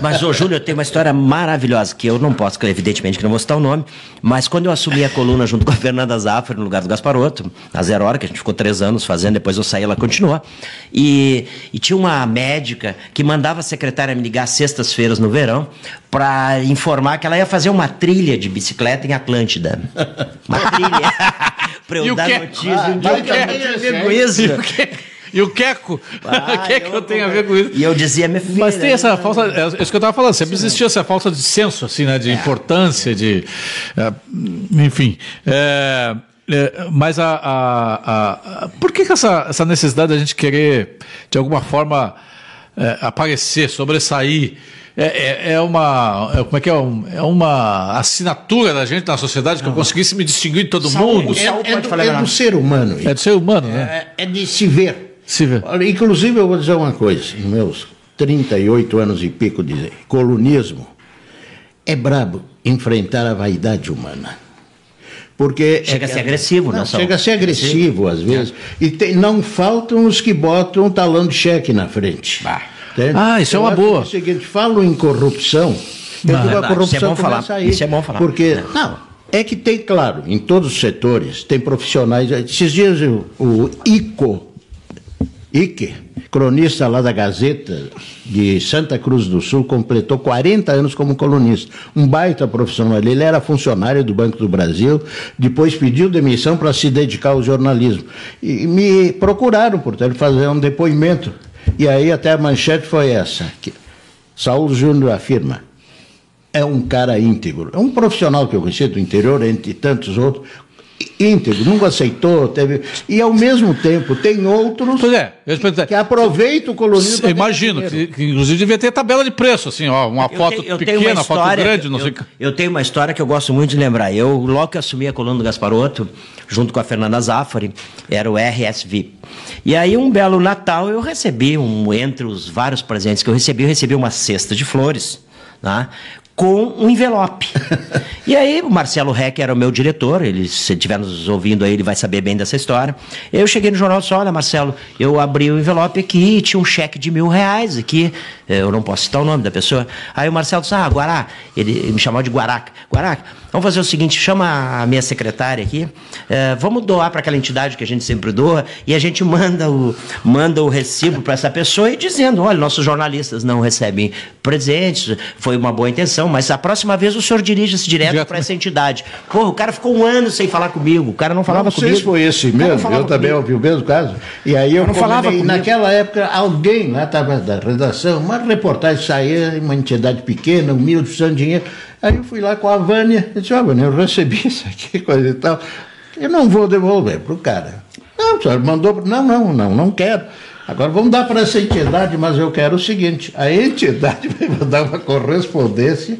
B: Mas, ô Júlio, eu tenho uma história maravilhosa, que eu não posso, evidentemente, que não vou citar o nome, mas quando eu assumi a coluna junto com a Fernanda Zafra, no lugar do Gasparotto, na Zero Hora, que a gente ficou três anos fazendo, depois eu saí, ela continuou. E, e tinha uma médica que mandava a secretária me ligar sextas-feiras no verão para informar que ela ia fazer uma trilha de bicicleta em Atlântida. Uma trilha. pra eu
A: E
B: dar notícia.
C: Ah,
B: um dia eu
C: também
B: isso.
A: E o, que, o Queco?
B: Ah,
A: o que é que eu tenho a ver com isso?
B: E eu dizia, minha filha.
A: Mas tem essa falta, é isso que eu estava falando, sempre existiu essa falta de senso, assim, né, de importância, de, é, enfim. é, é, mas a, a- a- por que, que essa, essa necessidade da gente querer, de alguma forma, é, aparecer, sobressair? É, é- é uma, é, como é que é? Um- é uma assinatura da gente na sociedade que eu conseguisse me distinguir de todo
B: Saúde.
A: mundo.
C: É, é
B: pode
C: do, é do ser humano.
A: É do ser humano, né?
C: É, é de se ver. Olha, Inclusive, eu vou dizer uma coisa: meus 38 anos e pico de colunismo, é brabo enfrentar a vaidade humana. Porque
B: Chega
C: é
B: a ser agressivo,
C: não,
B: né, Saulo?
C: Chega a ser agressivo, às vezes. E tem- não faltam os que botam um talão de cheque na frente.
A: Ah, isso é
C: Eu
A: uma
C: acho
A: boa.
C: É o seguinte, falo em corrupção. Eu
A: Ah,
C: digo, a corrupção
B: isso é bom falar, isso é bom falar.
C: Porque,
B: É.
C: não, é que tem, claro, em todos os setores, tem profissionais. Esses dias o, o ICO, Ike, cronista lá da Gazeta de Santa Cruz do Sul, completou 40 anos como colunista. Um baita profissional. Ele era funcionário do Banco do Brasil, depois pediu demissão para se dedicar ao jornalismo. E me procuraram, portanto, fazer um depoimento. E aí até a manchete foi essa. Que Saulo Júnior afirma é um cara íntegro. É um profissional que eu conheci do interior, entre tantos outros, íntegro, nunca aceitou, teve. E ao mesmo tempo tem outros
A: Pois é, eu perguntar.
C: que aproveitam o
A: Eu imagino que, que, inclusive devia ter tabela de preço, assim, ó, uma
B: Eu
A: foto
B: tenho- eu
A: pequena,
B: uma
A: uma foto grande, não sei o
B: eu,
A: que.
B: eu tenho uma história que eu gosto muito de lembrar. Eu, logo que assumi a coluna do Gasparotto, junto com a Fernanda Zaffari, era o RSV. E aí, um belo Natal, eu recebi, um, entre os vários presentes que eu recebi, eu recebi uma cesta de flores, né, com um envelope. e aí, o Marcelo Reck era o meu diretor, ele, se estiver nos ouvindo aí, ele vai saber bem dessa história. Eu cheguei no jornal e disse, olha, Marcelo, eu abri o envelope aqui e tinha um cheque de mil reais aqui, eu não posso citar o nome da pessoa. Aí o Marcelo disse, ah, Guará, ele, ele me chamou de Guaraca. Guaraca, vamos fazer o seguinte, chama a minha secretária aqui, eh, vamos doar para aquela entidade que a gente sempre doa e a gente manda o, manda o recibo para essa pessoa e dizendo, olha, nossos jornalistas não recebem presentes, foi uma boa intenção, mas a próxima vez o senhor dirige-se direto para essa entidade. Porra, o cara ficou um ano sem falar comigo, o cara não falava
C: não sei
B: comigo.
C: se foi esse
B: não
C: mesmo, eu também
B: comigo.
C: ouvi o mesmo caso. E aí eu
B: não falava comigo.
C: naquela época alguém lá estava da redação, uma reportagem saía em uma entidade pequena, humilde, precisando de dinheiro. Aí eu fui lá com a Vânia, eu disse, ó, Vânia, eu recebi isso aqui, coisa e tal. Eu não vou devolver pro cara. Não, o senhor mandou. Não, não, não, não quero. Agora vamos dar para essa entidade, mas eu quero o seguinte: a entidade vai mandar uma correspondência.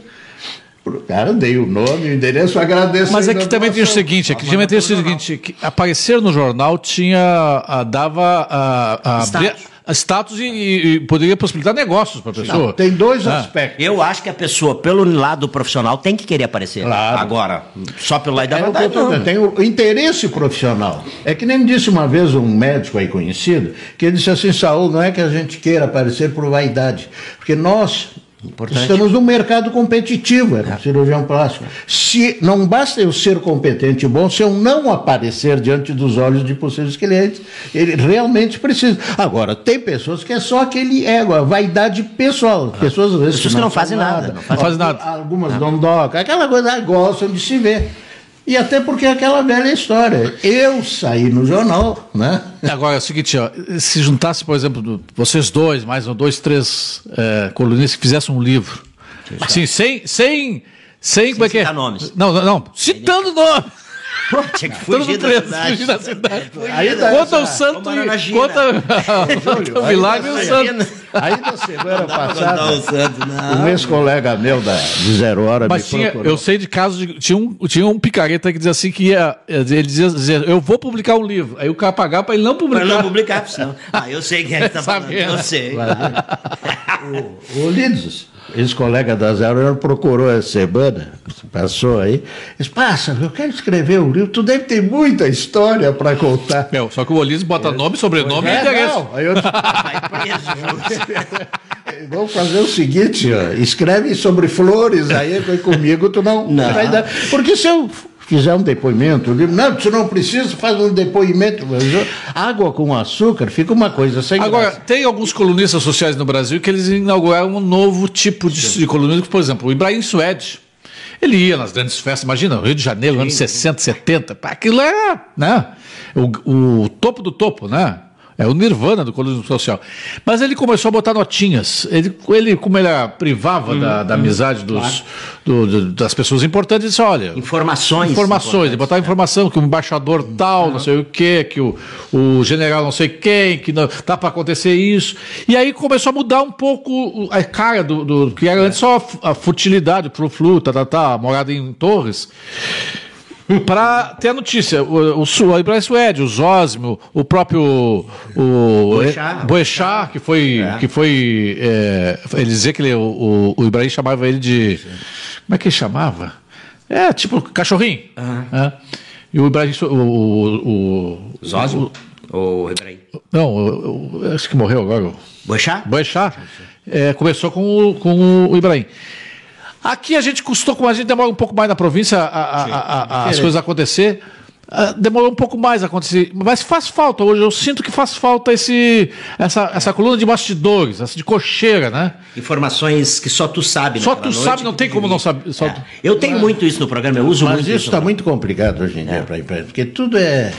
C: Pro cara, dei o nome, o endereço, agradeço.
A: Mas
C: a
A: aqui também tem o seguinte, aqui
C: Ah,
A: também tem o seguinte, que aparecer no jornal tinha, ah, dava a, a,
B: Status.
A: Status e, e poderia possibilitar negócios para a pessoa.
C: Não, tem dois
A: Ah.
C: aspectos.
B: Eu acho que a pessoa, pelo lado profissional, tem que querer aparecer.
C: Claro.
B: Agora, só pelo lado da
C: É eu
B: verdade,
C: tô
B: não.
C: tem o interesse profissional. É que nem me disse uma vez um médico aí conhecido, que ele disse assim, Saúl, não é que a gente queira aparecer por vaidade, porque nós
B: Importante.
C: estamos num mercado competitivo, é, cirurgião plástico. Se não basta eu ser competente e bom, se eu não aparecer diante dos olhos de possíveis clientes, ele realmente precisa. Agora, tem pessoas que é só aquele ego, a vaidade pessoal. Pessoas, às vezes,
B: Pessoas que não fazem
C: são
B: nada, não fazem-
A: nada.
C: Algumas não docam, aquela coisa, ah, gostam de se ver. E até porque é aquela velha história. Eu saí no jornal, né?
A: Agora é o seguinte, ó, se juntasse, por exemplo, vocês dois, mais um, dois, três é, colunistas que fizessem um livro, assim, sem, sem, sem, como é que é?
B: citar nomes.
A: Não, não, não, citando nome.
B: Pô, tinha que
A: Todo
B: fugir
A: mundo
B: da
A: preso,
B: cidade.
A: fugir da cidade.
C: Aí dá
A: Conta o
C: essa-
A: santo
B: Tomaram na
A: e conta, conta o milagre e o santo.
C: Aí na semana
B: Contar o
C: passada,
B: santo, não.
C: um ex-colega meu da, de Zero Hora
A: Mas
C: me
A: tinha,
C: procurou.
A: eu sei de casos de. Tinha um, tinha um picareta que dizia assim que ia. Ele dizia, dizia, eu vou publicar um livro. Aí o cara pagava para ele não publicar.
B: não publicar, senão. Ah, eu sei quem é que tá falando.
A: Sabendo.
B: Eu sei.
C: O Lides, ex-colega da Zero Hora, procurou essa semana, passou aí, disse, passa, eu quero escrever livro, tu deve ter muita história para contar.
A: Meu, só que o Olives bota nome, sobrenome e
C: É,
A: endereço.
C: não. Aí eu disse,
B: Vai preso.
C: Vamos fazer o seguinte, ó, escreve sobre flores, aí comigo tu não,
B: Não.
C: vai dar. Porque se eu fizer um depoimento, eu digo, não, tu não precisa, faz um depoimento. Mas eu- água com açúcar fica uma coisa sem
A: Agora,
C: graça.
A: tem alguns colunistas sociais no Brasil que eles inauguraram um novo tipo de, de colunismo, por exemplo, o Ibrahim Suede. Ele ia nas grandes festas, imagina, Rio de Janeiro, Sim. anos 60, 70, aquilo é né, o, o topo do topo, né? É o nirvana do colonismo social. Mas ele começou a botar notinhas. Ele, ele como ele privava hum, da, da hum, amizade dos, claro. do, do, das pessoas importantes, ele disse, olha...
B: Informações.
A: Informações. Ele botava informação que o embaixador tal, uhum. não sei o quê, que o, o general não sei quem, que não, tá para acontecer isso. E aí começou a mudar um pouco a cara do, do que era é. antes só a, futilidade, o flu, tá, tá, tá, morada em Torres para ter a notícia. O, o, o Ibrahim Suede, o Zósimo, o próprio o Boechat, que foi. É. Que foi é, ele dizia que ele, o, o Ibrahim chamava ele de. Sim. Como é que ele chamava? É, tipo cachorrinho. Uhum. É. E o Ibrahim. O, o,
B: o Zósimo? Ou Ibrahim?
A: Não, acho que morreu agora.
B: Boechat?
A: Boechat. É, começou com com o Ibrahim. Aqui a gente custou, como a gente demora um pouco mais na província a, a, a, as coisas acontecer. Uh, demorou um pouco mais a acontecer, mas faz falta hoje. Eu sinto que faz falta esse, essa, essa coluna de bastidores, essa de cocheira, né?
B: Informações que só tu sabe.
A: Só tu sabe, não tem como não saber.
B: É. Eu tenho é. muito isso no programa, eu uso
C: mas
B: muito.
C: Mas isso está muito complicado hoje em dia é. para a imprensa, porque tudo é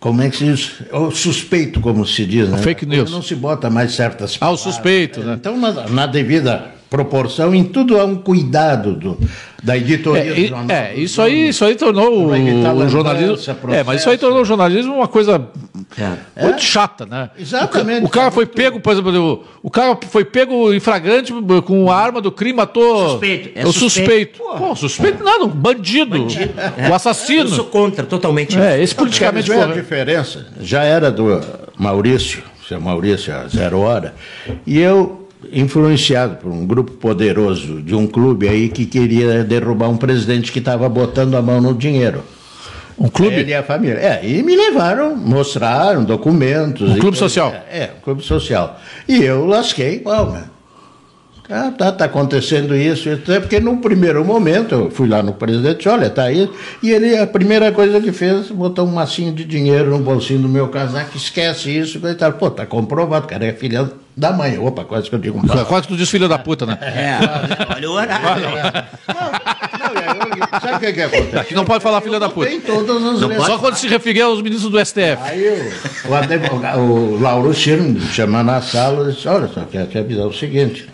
C: como é que se diz? O suspeito, como se diz, né?
A: fake news.
C: Não se bota mais certas
A: palavras. Ah, o suspeito, né?
C: Então, na, na devida proporção, em tudo há um cuidado do, da editoria
A: é, do jornal. É, isso aí, isso aí tornou o, jornalismo. É, mas isso aí tornou o jornalismo uma coisa é. muito chata, né?
C: Exatamente.
A: O, o cara foi pego, por exemplo, o cara foi pego em flagrante com a arma do crime, matou.
B: Suspeito.
A: É o suspeito. suspeito. Pô, suspeito nada, um bandido. bandido. O assassino. Eu
B: sou contra, totalmente.
A: É, esse politicamente.
C: Quer a diferença já era do Maurício, seu Maurício, a zero hora, e eu influenciado por um grupo poderoso de um clube aí que queria derrubar um presidente que estava botando a mão no dinheiro.
A: Um clube?
C: Ele e a família. É, e me levaram, mostraram documentos.
A: Um clube social?
C: É, é, um clube social. E eu lasquei, pau, ah, tá, tá acontecendo isso, até porque no primeiro momento eu fui lá no presidente, olha, tá aí, e ele, a primeira coisa que fez, botou um massinho de dinheiro no bolsinho do meu casaco, esquece isso, e tal. Pô, tá comprovado, cara, é filha da mãe. Opa, quase que eu digo.
A: Quase que tu diz filha da puta, né?
B: É, olha o horário.
C: Não, sabe o que, que acontece?
A: Aqui não pode falar filha da puta.
C: Tem todas as
A: não Só quando se referir aos ministros do STF.
C: Aí o, o, advogado, o Lauro me chamou na sala e disse, olha, só quero te avisar o seguinte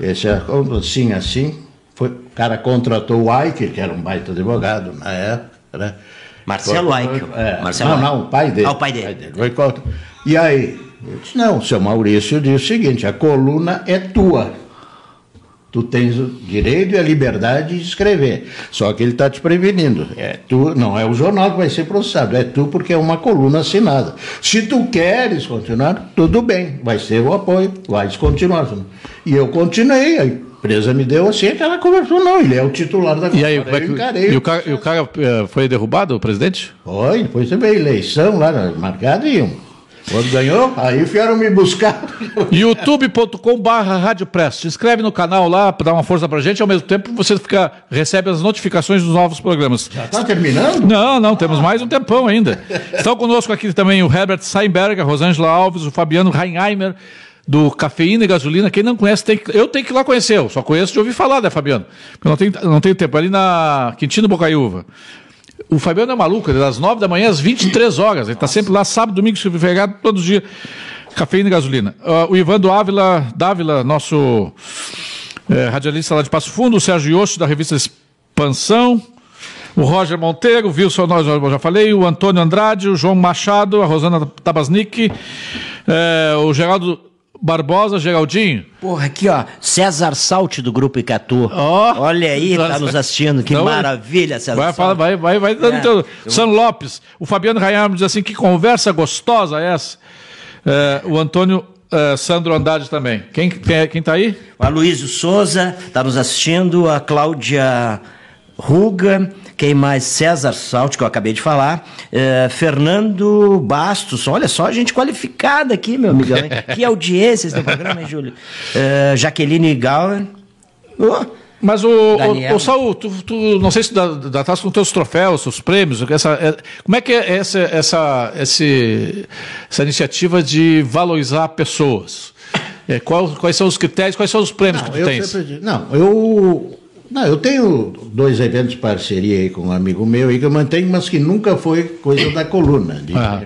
C: esse assim, assim, foi, o cara contratou o Aiker, que era um baita advogado na época, né?
B: Marcelo Aiker.
C: É, Marcelo não, não, o pai dele.
B: Ah, o pai dele. Pai
C: dele. E aí, eu disse, não, o seu Maurício disse o seguinte, a coluna é tua. Tu tens o direito e a liberdade de escrever. Só que ele está te prevenindo. É tu, não é o jornal que vai ser processado, é tu porque é uma coluna assinada. Se tu queres continuar, tudo bem, vai ser o apoio, vai continuar. E eu continuei, a empresa me deu assim, aquela conversou, não, ele é o titular da
A: E aí, como é que, e o cara, e o cara eh, foi derrubado, o presidente?
C: Foi, depois teve eleição lá, marcada e um quando ganhou, aí vieram me buscar.
A: youtube.com barra Rádio Press. Se inscreve no canal lá para dar uma força pra gente, ao mesmo tempo você fica, recebe as notificações dos novos programas.
C: Já está terminando?
A: Não, não, temos mais um tempão ainda. Estão conosco aqui também o Herbert Seinberg, a Rosângela Alves, o Fabiano Reinheimer, do Cafeína e Gasolina. Quem não conhece, tem que, eu tenho que ir lá conhecer. Eu só conheço de ouvir falar, né, Fabiano? Porque eu não tenho, não tenho tempo. Ali na Quintino Bocaiúva. O Fabiano é maluco, ele é das 9 da manhã às 23 horas. Ele está sempre lá, sábado, domingo, feriado, todos os dias. Cafeína e gasolina. Uh, o Ivan do Ávila, Dávila, nosso é, radialista lá de Passo Fundo, o Sérgio Yoshi, da revista Expansão, o Roger Monteiro, o Wilson Nós, eu já falei, o Antônio Andrade, o João Machado, a Rosana Tabasnik, é, o Geraldo Barbosa, Geraldinho.
B: Porra, aqui ó, César Salte do Grupo Icatu. Oh, Olha aí, tá nos assistindo, que então, maravilha, César
A: vai, fala, vai, vai, vai dando é, teu... eu... San Lopes, o Fabiano Rayama diz assim, que conversa gostosa essa. É, o Antônio é, Sandro Andrade também. Quem, quem, é, quem tá aí?
B: O Aloysio Souza tá nos assistindo, a Cláudia Ruga, quem mais? César Salt, que eu acabei de falar. É, Fernando Bastos, olha só, gente qualificada aqui, meu amigo. que audiência esse programa, hein, Júlio? É, Jaqueline Gauer.
A: Oh. Mas o, o, o, Saul, tu, tu, não sei se dá, dá com teus troféus, seus prêmios, essa, é, como é que é essa, essa, esse, essa iniciativa de valorizar pessoas? É, qual, quais são os critérios, quais são os prêmios não, que tu tens?
C: Sempre, não, eu Não, eu tenho dois eventos de parceria aí com um amigo meu aí que eu mantenho, mas que nunca foi coisa da coluna.
A: Ah.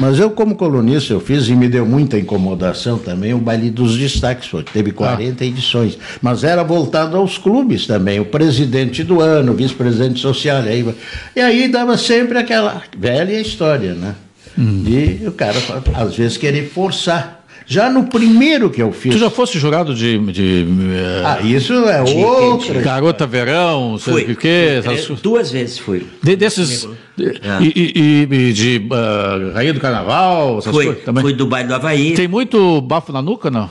C: Mas eu, como colunista, eu fiz e me deu muita incomodação também o baile dos destaques, foi, teve 40 edições. Mas era voltado aos clubes também, o presidente do ano, o vice-presidente social. E aí, e aí dava sempre aquela velha história, né? De o cara, às vezes, querer forçar. Já no primeiro que eu fiz.
A: Tu já fosse jurado de, de eh,
C: Ah, isso é
B: De-
C: outra.
A: Garota Verão, sei
B: Fui.
A: o quê,
B: Fui
A: essas
B: três-
A: coisas.
B: duas vezes fui.
A: De- desses. de-
B: É.
A: E, e- e- de ah, Rainha do Carnaval, essas
B: Fui,
A: coisas também.
B: fui do baile do Havaí.
A: Tem muito bafo na nuca, não?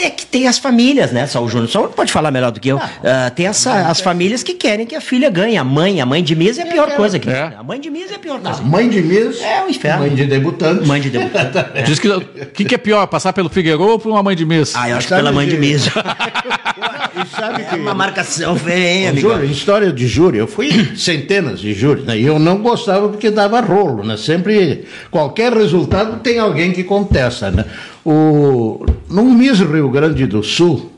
B: É que tem as famílias, né? Só o Júnior só pode falar melhor do que eu. Ah, tem essa, as famílias que querem que a filha ganhe. A mãe, a mãe de Misa é a pior coisa que
A: É.
B: A mãe de Misa é a pior coisa.
C: Mãe de Miss.
B: É um inferno.
C: Mãe de debutante.
B: Mãe de debutante. É.
A: Diz que. O que, que é pior, passar pelo Figueiredo ou por uma mãe de missa?
B: Ah, eu acho que pela mãe de
C: que-
B: Misa.
C: E sabe
B: É
C: que.
B: uma marcação feia, amigo?
C: Em história de júri, eu fui em centenas de júris, né? E eu não gostava porque dava rolo, né? Sempre, qualquer resultado tem alguém que contesta, né? O, no Miss Rio Grande do Sul,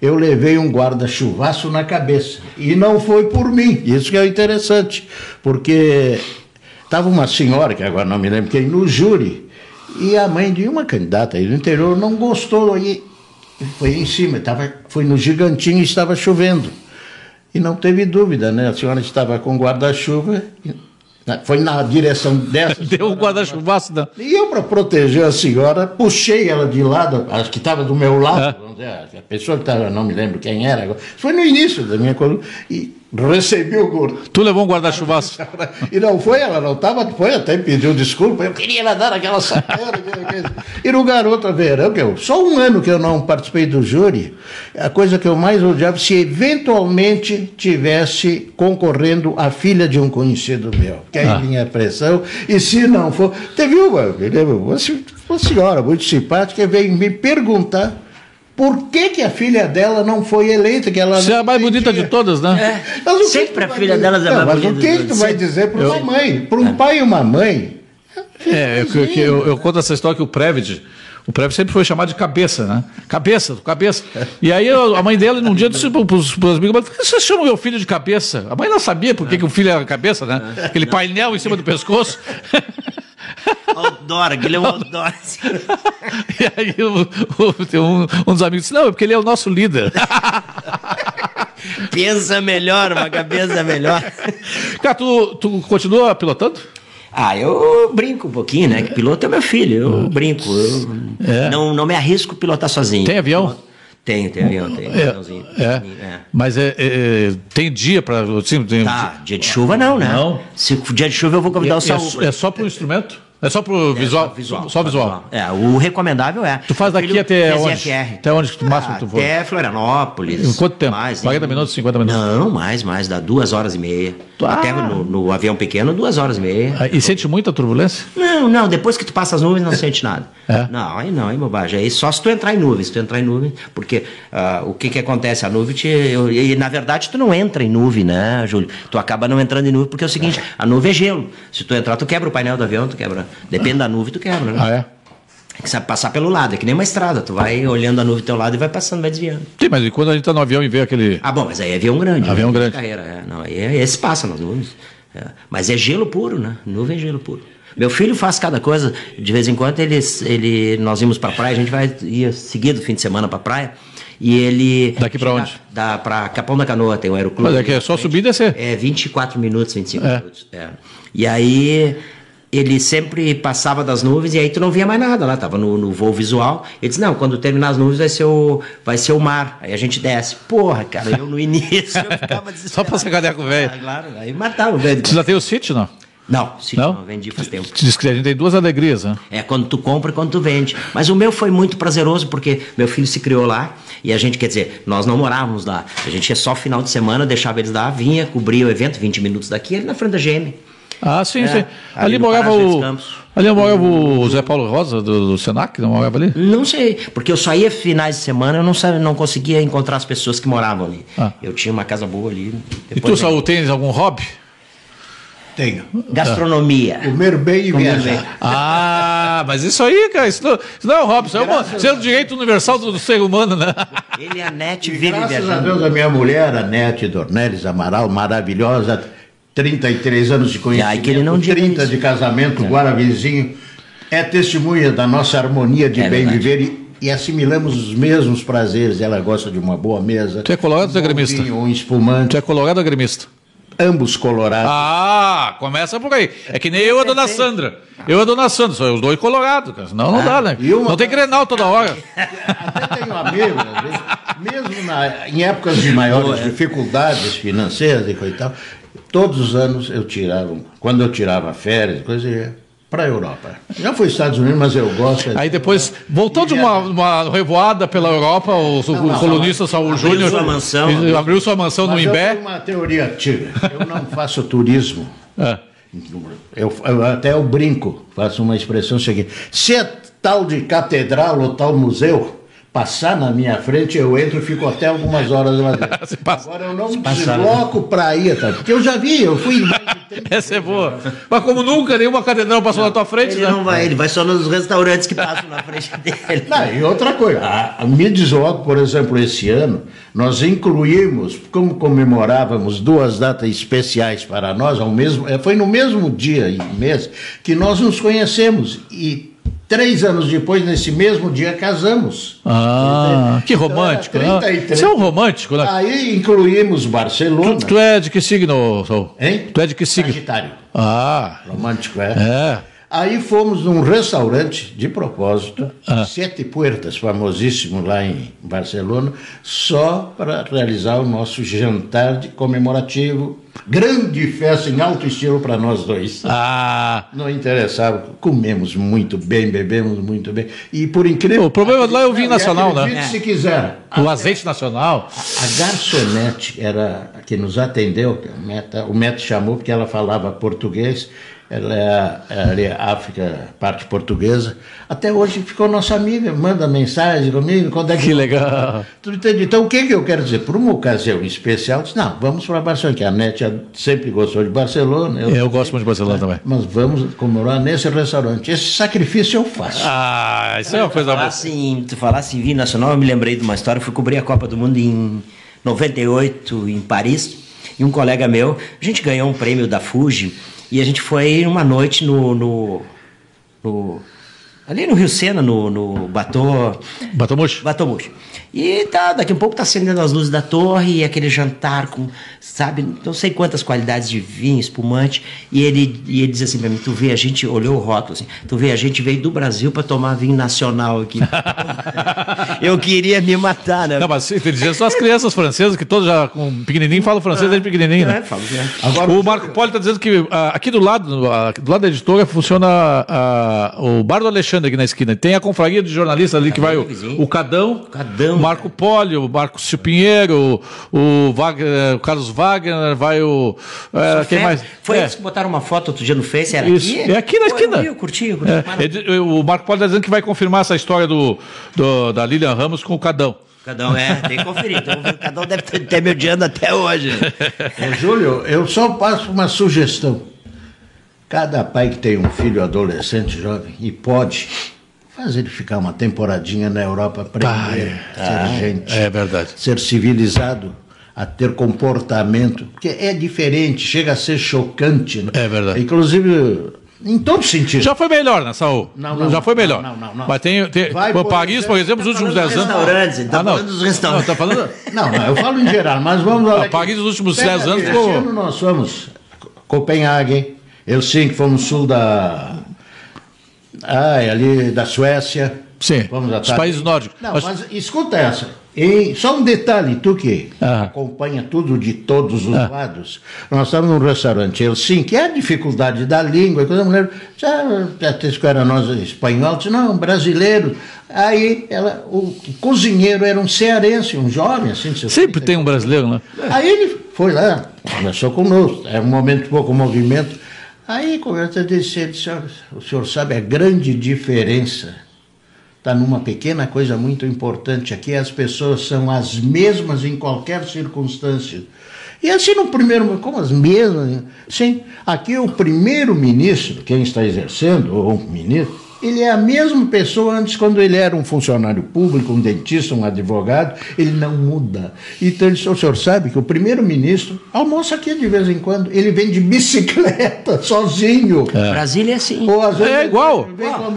C: eu levei um guarda-chuvaço na cabeça. E não foi por mim. Isso que é interessante. Porque estava uma senhora, que agora não me lembro quem, no júri. E a mãe de uma candidata aí do interior não gostou. E foi em cima, tava, foi no gigantinho e estava chovendo. E não teve dúvida, né? A senhora estava com guarda-chuva, foi na direção dessa.
A: Deu um guarda-chuvaço. né?
C: E eu, para proteger a senhora, puxei ela de lado, acho que estava do meu lado,
A: É.
C: vamos dizer, a pessoa que estava, não me lembro quem era, agora. foi no início da minha coluna, e recebi o gordo.
A: Tu levou um guarda-chuvaço.
C: E não foi, ela não estava, foi até pediu desculpa, eu queria ela dar aquela sacada. e no Garota Verão, que eu, só um ano que eu não participei do júri, a coisa que eu mais odiava, se eventualmente tivesse concorrendo a filha de um conhecido meu, que aí
A: Ah.
C: vinha a pressão, e se não for, teve uma, uma, se- uma senhora muito simpática veio me perguntar por que, que a filha dela não foi eleita, que ela
A: Você é a mais bonita de todas, né?
C: Mas que
B: Sempre a filha
C: dizer?
B: delas é mais
C: mas
B: bonita
C: o que, que tu vai dizer para uma mãe? Para um pai e uma mãe?
A: É, eu, eu, eu conto essa história que o Previd, o Previd sempre foi chamado de cabeça, né? Cabeça, cabeça. E aí a mãe dele, num dia, disse para os amigos, mas por que você chama meu filho de cabeça? A mãe não sabia por que, que o filho era cabeça, né? Aquele painel em cima do pescoço.
B: Outdoor, aquele é um outdoor.
A: E aí o- o- tem um, um dos amigos disse, não, é porque ele é o nosso líder.
B: Pensa melhor, uma cabeça melhor.
A: Cara, tu, tu continua pilotando?
B: Ah, eu brinco um pouquinho, né? Que piloto é meu filho, eu brinco. Eu
A: É.
B: não, não me arrisco a pilotar sozinho.
A: Tem avião?
B: Tenho, tem avião, tem.
A: É,
B: aviãozinho,
A: é.
B: é.
A: Mas é, é, tem dia para. Assim, tem-
B: Tá, dia de chuva não, né?
A: Não.
B: Se dia de chuva eu vou convidar o
A: é,
B: Saul.
A: é só pro instrumento? É só pro visual?
B: Visual.
A: Só visual.
B: É, o recomendável é.
A: Tu faz daqui até onde? Até onde que tu máximo
B: Ah,
A: tu for?
B: Até Florianópolis.
A: Em quanto tempo?
B: Mais,
A: 40
B: em-
A: minutos, 50 minutos?
B: Não, mais, mais. Dá duas horas e meia.
A: Ah.
B: Até no, no avião pequeno, duas horas e meia.
A: Ah, E sente muita turbulência?
B: Não, não, depois que tu passa as nuvens não sente nada.
A: É?
B: Não, aí não, aí bobagem. Aí só se tu entrar em nuvens, se tu entrar em nuvem, porque ah, o que que acontece? A nuvem te. eu- e na verdade tu não entra em nuvem, né, Júlio? Tu acaba não entrando em nuvem porque é o seguinte, a nuvem é gelo. Se tu entrar, tu quebra o painel do avião, tu quebra. Depende da nuvem, tu quebra, né?
A: Ah, é?
B: Que sabe passar pelo lado, é que nem uma estrada. Tu vai olhando a nuvem do teu lado e vai passando, vai desviando.
A: Sim, mas quando a gente tá no avião e vê aquele.
B: Ah, bom, mas aí é avião grande.
A: Avião
B: né?
A: grande.
B: Carreira, é. Não, aí é, esse passa nas nuvens. É. Mas é gelo puro, né? Nuvem é gelo puro. Meu filho faz cada coisa. De vez em quando ele, ele, nós íamos pra praia, a gente vai ia seguido fim de semana pra praia. E ele.
A: Daqui pra onde?
B: Da, pra Capão da Canoa, tem o aeroclube.
A: Mas é que é só subir e descer.
B: É 24 minutos, 25
A: É.
B: minutos. É. E aí ele sempre passava das nuvens e aí tu não via mais nada lá, tava no, no voo visual. Ele disse: Não, quando terminar as nuvens vai ser o, vai ser o mar. Aí a gente desce. Porra, cara, eu no início eu ficava desesperado.
A: Só pra sacanear com o velho.
B: Ah, claro, aí matava o velho.
A: Tu já tem o sítio, não?
B: Não, sítio
A: Não?
B: não? vendi faz tempo.
A: Tu diz que a gente tem duas alegrias, né?
B: É quando tu compra e quando tu vende. Mas o meu foi muito prazeroso porque meu filho se criou lá e a gente, quer dizer, nós não morávamos lá. A gente ia só final de semana, deixava eles lá, vinha, cobria o evento, 20 minutos daqui, ali na frente da GM.
A: Ah, sim,
B: É,
A: sim.
B: ali
A: Ali, morava o. Ali morava o Zé Paulo Rosa, do, do Senac, não morava ali?
B: Não sei, porque eu só ia finais de semana, eu não, sabia, não conseguia encontrar as pessoas que moravam ali.
A: Ah.
B: Eu tinha uma casa boa ali.
A: E tu, Saul, tens algum hobby?
C: Tenho.
B: Gastronomia.
C: Comer bem e
B: Comer
C: viajar.
B: bem.
A: Ah, mas isso aí, cara, isso não, isso não é o Robson, isso é, uma, isso é o direito universal do, do ser humano, né?
B: Ele e a Nete
C: E
B: vivem
C: graças a
B: viajando.
C: Deus, a minha mulher, a Nete Dornelles Amaral, maravilhosa, 33 anos de conhecimento,
B: Ai, que ele não diga
C: 30
B: isso.
C: de casamento, Guaravizinho, é testemunha da nossa harmonia de
B: É
C: bem
B: verdade.
C: viver e, e assimilamos os mesmos prazeres. Ela gosta de uma boa mesa.
A: Tu é colorado ou é
C: um bom
A: gremista?
C: Um espumante,
A: Tu é colorado ou gremista?
C: ambos colorados.
A: Ah, começa por aí. É que nem eu e a dona Sandra. Eu e a dona Sandra, são os dois colorados. Senão não dá, né?
C: uma-
A: Não tem Grenal toda hora.
C: Até tenho amigos, às vezes, mesmo na- em épocas de maiores dificuldades financeiras e coisa e tal, todos os anos eu tirava, quando eu tirava férias, coisa, eu ia para a Europa. Já fui Estados Unidos, mas eu gosto.
A: Aí depois, voltou de uma, uma revoada pela Europa, o, o
C: não,
A: colunista Saul
B: abriu
A: Júnior
B: sua mansão, abriu-
A: abriu sua mansão no
C: Mas eu
A: Imbé.
C: tenho uma teoria antiga. Eu não faço turismo.
A: É.
C: Eu, eu até eu brinco, faço uma expressão seguinte: se é tal de catedral ou tal museu passar na minha frente, eu entro e fico até algumas horas lá dentro.
A: Passa-
C: Agora eu não desloco para ir, tá? porque eu já vi, eu fui. em mais de 30
A: Essa é boa. Mas como nunca nenhuma catedral passou na tua frente,
B: Ele
A: né?
B: não vai, ele vai só nos restaurantes que passam na frente dele.
C: Não, e outra coisa, a, a me desloco, por exemplo, esse ano, nós incluímos, como comemorávamos duas datas especiais para nós, ao mesmo, eh, foi no mesmo dia e mês que nós nos conhecemos. E três anos depois, nesse mesmo dia, casamos.
A: Ah, que
C: Então, era
A: romântico. né?
C: 33.
A: Você é um romântico, né?
C: Aí incluímos Barcelona.
A: Tu, tu é de que signo, Saul?
C: Hein?
A: Tu é de que signo?
C: Sagitário.
A: Ah,
C: Romântico, é?
A: é.
C: Aí fomos num restaurante, de propósito,
A: Ah.
C: Sete Puertas, famosíssimo lá em Barcelona, só para realizar o nosso jantar de comemorativo. Grande festa em alto estilo para nós dois.
A: Ah,
C: Não interessava, comemos muito bem, bebemos muito bem. E por incrível.
A: O problema lá é o vinho nacional, né?
C: acredite Se quiser.
A: o azeite nacional.
C: A garçonete era a que nos atendeu, o Meta, o Meta chamou porque ela falava português, ela é, ela é África, parte portuguesa. Até hoje ficou nossa amiga, manda mensagem comigo, quando é que...
A: Que legal.
C: Tu entende? Então o que, que eu quero dizer? Por uma ocasião especial, eu disse, não, vamos para Barcelona, que a Nete sempre gostou de Barcelona.
A: Eu gosto muito de Barcelona também.
C: Mas vamos comemorar nesse restaurante. Esse sacrifício eu faço.
A: Ah, isso é uma coisa boa.
B: em, tu falasse em vinho nacional, eu me lembrei de uma história. Eu fui cobrir a Copa do Mundo em 98, em Paris. E um colega meu, a gente ganhou um prêmio da Fuji. E a gente foi uma noite no. no, no- ali no Rio Sena, no, no Batô.
A: Batomuxo?
B: Batomuxo. E tá, daqui a pouco tá acendendo as luzes da torre e aquele jantar com, sabe, não sei quantas qualidades de vinho, espumante. E ele, e ele diz assim pra mim: Tu vê, a gente olhou o rótulo assim, tu vê, a gente veio do Brasil pra tomar vinho nacional aqui. Eu queria me matar, né?
A: Não, mas inteligência são as crianças francesas, que todos já com pequenininho falam francês desde pequenininho, né?
B: É, falo, né?
C: Agora,
A: O Marco Polo está dizendo que ah, aqui do lado, ah, do lado da editora, funciona ah, o Bar do Alexandre aqui na esquina. Tem a confraria de jornalistas ali que vai o, o Cadão,
B: Cadão.
A: Marco Polo, o Marco Sil Pinheiro, o, o Wagner, o Carlos Wagner, vai o. eh, quem mais?
B: Foi
A: É.
B: eles que botaram uma foto outro dia no Face, era
A: Isso.
B: aqui?
A: É aqui na
B: Pô,
A: esquina.
B: Eu, vi, eu curti, eu curti.
A: É, ele- o Marco Polo está dizendo que vai confirmar essa história do, do- da Lilian Ramos com o Cadão.
B: Cadão, é, tem que conferir. Então, o Cadão deve ter, ter me odiando até hoje.
C: Ô, Júlio, eu só passo uma sugestão. Cada pai que tem um filho adolescente, jovem, e pode, faz ele ficar uma temporadinha na Europa, aprender a ser gente,
A: É verdade.
C: ser civilizado, a ter comportamento, porque é diferente, chega a ser chocante. Né?
A: É verdade.
C: Inclusive, em todo sentido.
A: Já foi melhor, né, Saul?
C: Não, não,
A: Já foi melhor.
C: não, não, não.
A: Mas tem. tem
C: Vai, por
A: Paris, por exemplo, os últimos 10
B: dos
A: anos.
B: restaurantes, ele tá falando dos restaurantes.
A: Não, tá falando.
C: Não, não, eu falo em geral, mas vamos lá.
A: Ah, Paris, nos últimos
C: Pega
A: 10 anos, ficou-
C: Esse ano nós fomos Copenhague, Helsinki, fomos sul da. Ah, é ali da Suécia.
A: Sim,
C: Vamos
A: os
C: atrás.
A: países nórdicos.
C: Não,
A: Mas-
C: mas, escuta essa. E só um detalhe, tu que
A: Ah.
C: acompanha tudo de todos os lados. Nós estávamos num restaurante Helsinki, é a dificuldade da língua, coisa, a mulher, disse que era nós espanhol, disse, não, brasileiro. Aí ela, o cozinheiro era um cearense, um jovem, assim,
A: Sempre tem um brasileiro, né?
C: Aí ele foi lá, conversou conosco, era um momento de pouco movimento. Aí conversa ele disse, "Olha, o senhor sabe a grande diferença está numa pequena coisa muito importante aqui, as pessoas são as mesmas em qualquer circunstância. E assim no primeiro, como as mesmas, sim, aqui o primeiro-ministro, quem está exercendo, ou ministro, ele é a mesma pessoa antes, quando ele era um funcionário público, um dentista, um advogado, ele não muda. Então, ele, o senhor sabe que o primeiro-ministro almoça aqui de vez em quando, ele vem de bicicleta, sozinho.
B: É. Brasília é assim.
A: Ou, vezes, é igual.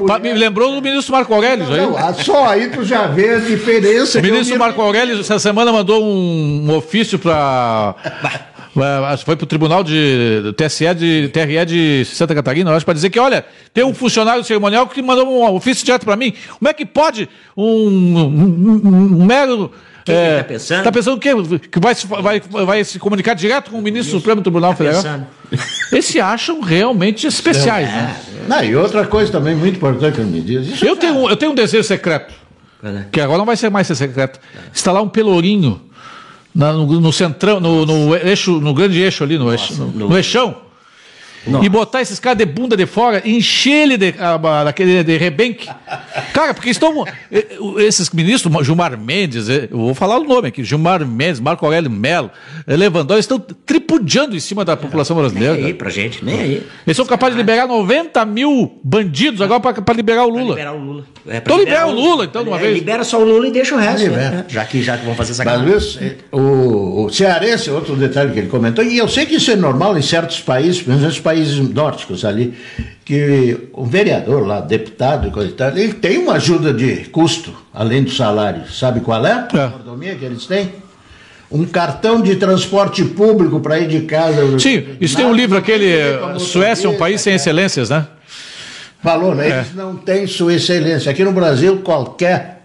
A: Ah, me lembrou do ministro Marco Aurélio. Não,
C: não, só aí tu já vê a diferença.
A: O ministro Marco Aurélio, essa semana, mandou um, um ofício para foi para o Tribunal de TSE de TRE de Santa Catarina, acho, para dizer que, olha, tem um funcionário cerimonial que mandou um ofício direto para mim. Como é que pode um, um, um mero.
B: Quem é, está pensando?
A: Está pensando o quê? Que vai, vai, vai se comunicar direto com o ministro do Supremo Tribunal tá Federal? Pensando. Eles se acham realmente especiais, é. né?
C: Não, e outra coisa também muito importante que me diz.
A: Eu tenho, eu tenho um desejo secreto. É. Que agora não vai ser mais secreto. Instalar um pelourinho na, no, no centrão, no, no, eixo, no grande eixo ali, no, Nossa, eixo, no, no eixão. Nossa. E botar esses caras de bunda de fora, encher ele de, daquele de rebenque. Cara, porque estão. Esses ministros, Gilmar Mendes, eu vou falar o nome aqui, Gilmar Mendes, Marco Aurélio Melo, Lewandowski, estão tripudiando em cima da população brasileira.
B: Nem aí pra gente, nem aí.
A: Eles são capazes de liberar 90 mil bandidos agora para liberar o Lula.
B: Pra liberar o Lula.
A: É, então libera o Lula, então, de uma é, vez.
B: Libera só o Lula e deixa o resto. Né? Já que já vão fazer essa
C: Mas, Luiz, o, o cearense, outro detalhe que ele comentou, e eu sei que isso é normal em certos países, por exemplo, países nórdicos ali, que o vereador lá, deputado e coisa e tal, ele tem uma ajuda de custo, além do salário. Sabe qual é? é. A mordomia que eles têm? Um cartão de transporte público para ir de casa.
A: Sim, isso tem um livro, aquele Suécia é um país sem excelências, né?
C: Falou, né? Eles é. não têm sua excelência. Aqui no Brasil, qualquer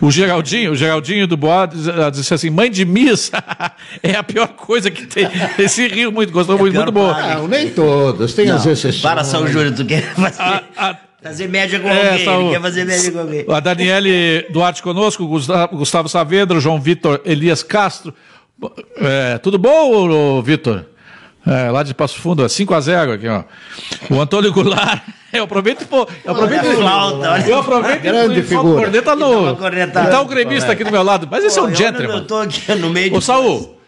A: o Geraldinho, o Geraldinho do Boa disse assim: mãe de missa é a pior coisa que tem. Esse rio muito, gostou é muito, muito bom.
C: Não, nem todos, tem não, as exceções.
B: Para São Júlio, tu quer fazer, a, a, fazer média com é, alguém, Saúl, quer fazer média com alguém.
A: A Daniele Duarte conosco, Gustavo Saavedra, João Vitor Elias Castro. É, tudo bom, Vitor? É, lá de Passo Fundo, 5 a 0 aqui, ó. O Antônio Goulart. Eu aproveito, pô. Eu aproveito.
B: Olha, flauta,
A: eu aproveito.
C: Grande figura.
A: Corneta no. Tá o gremista aqui do meu lado. Mas esse pô, é um gentleman.
B: Eu tô aqui no meio
A: Ô, Saul.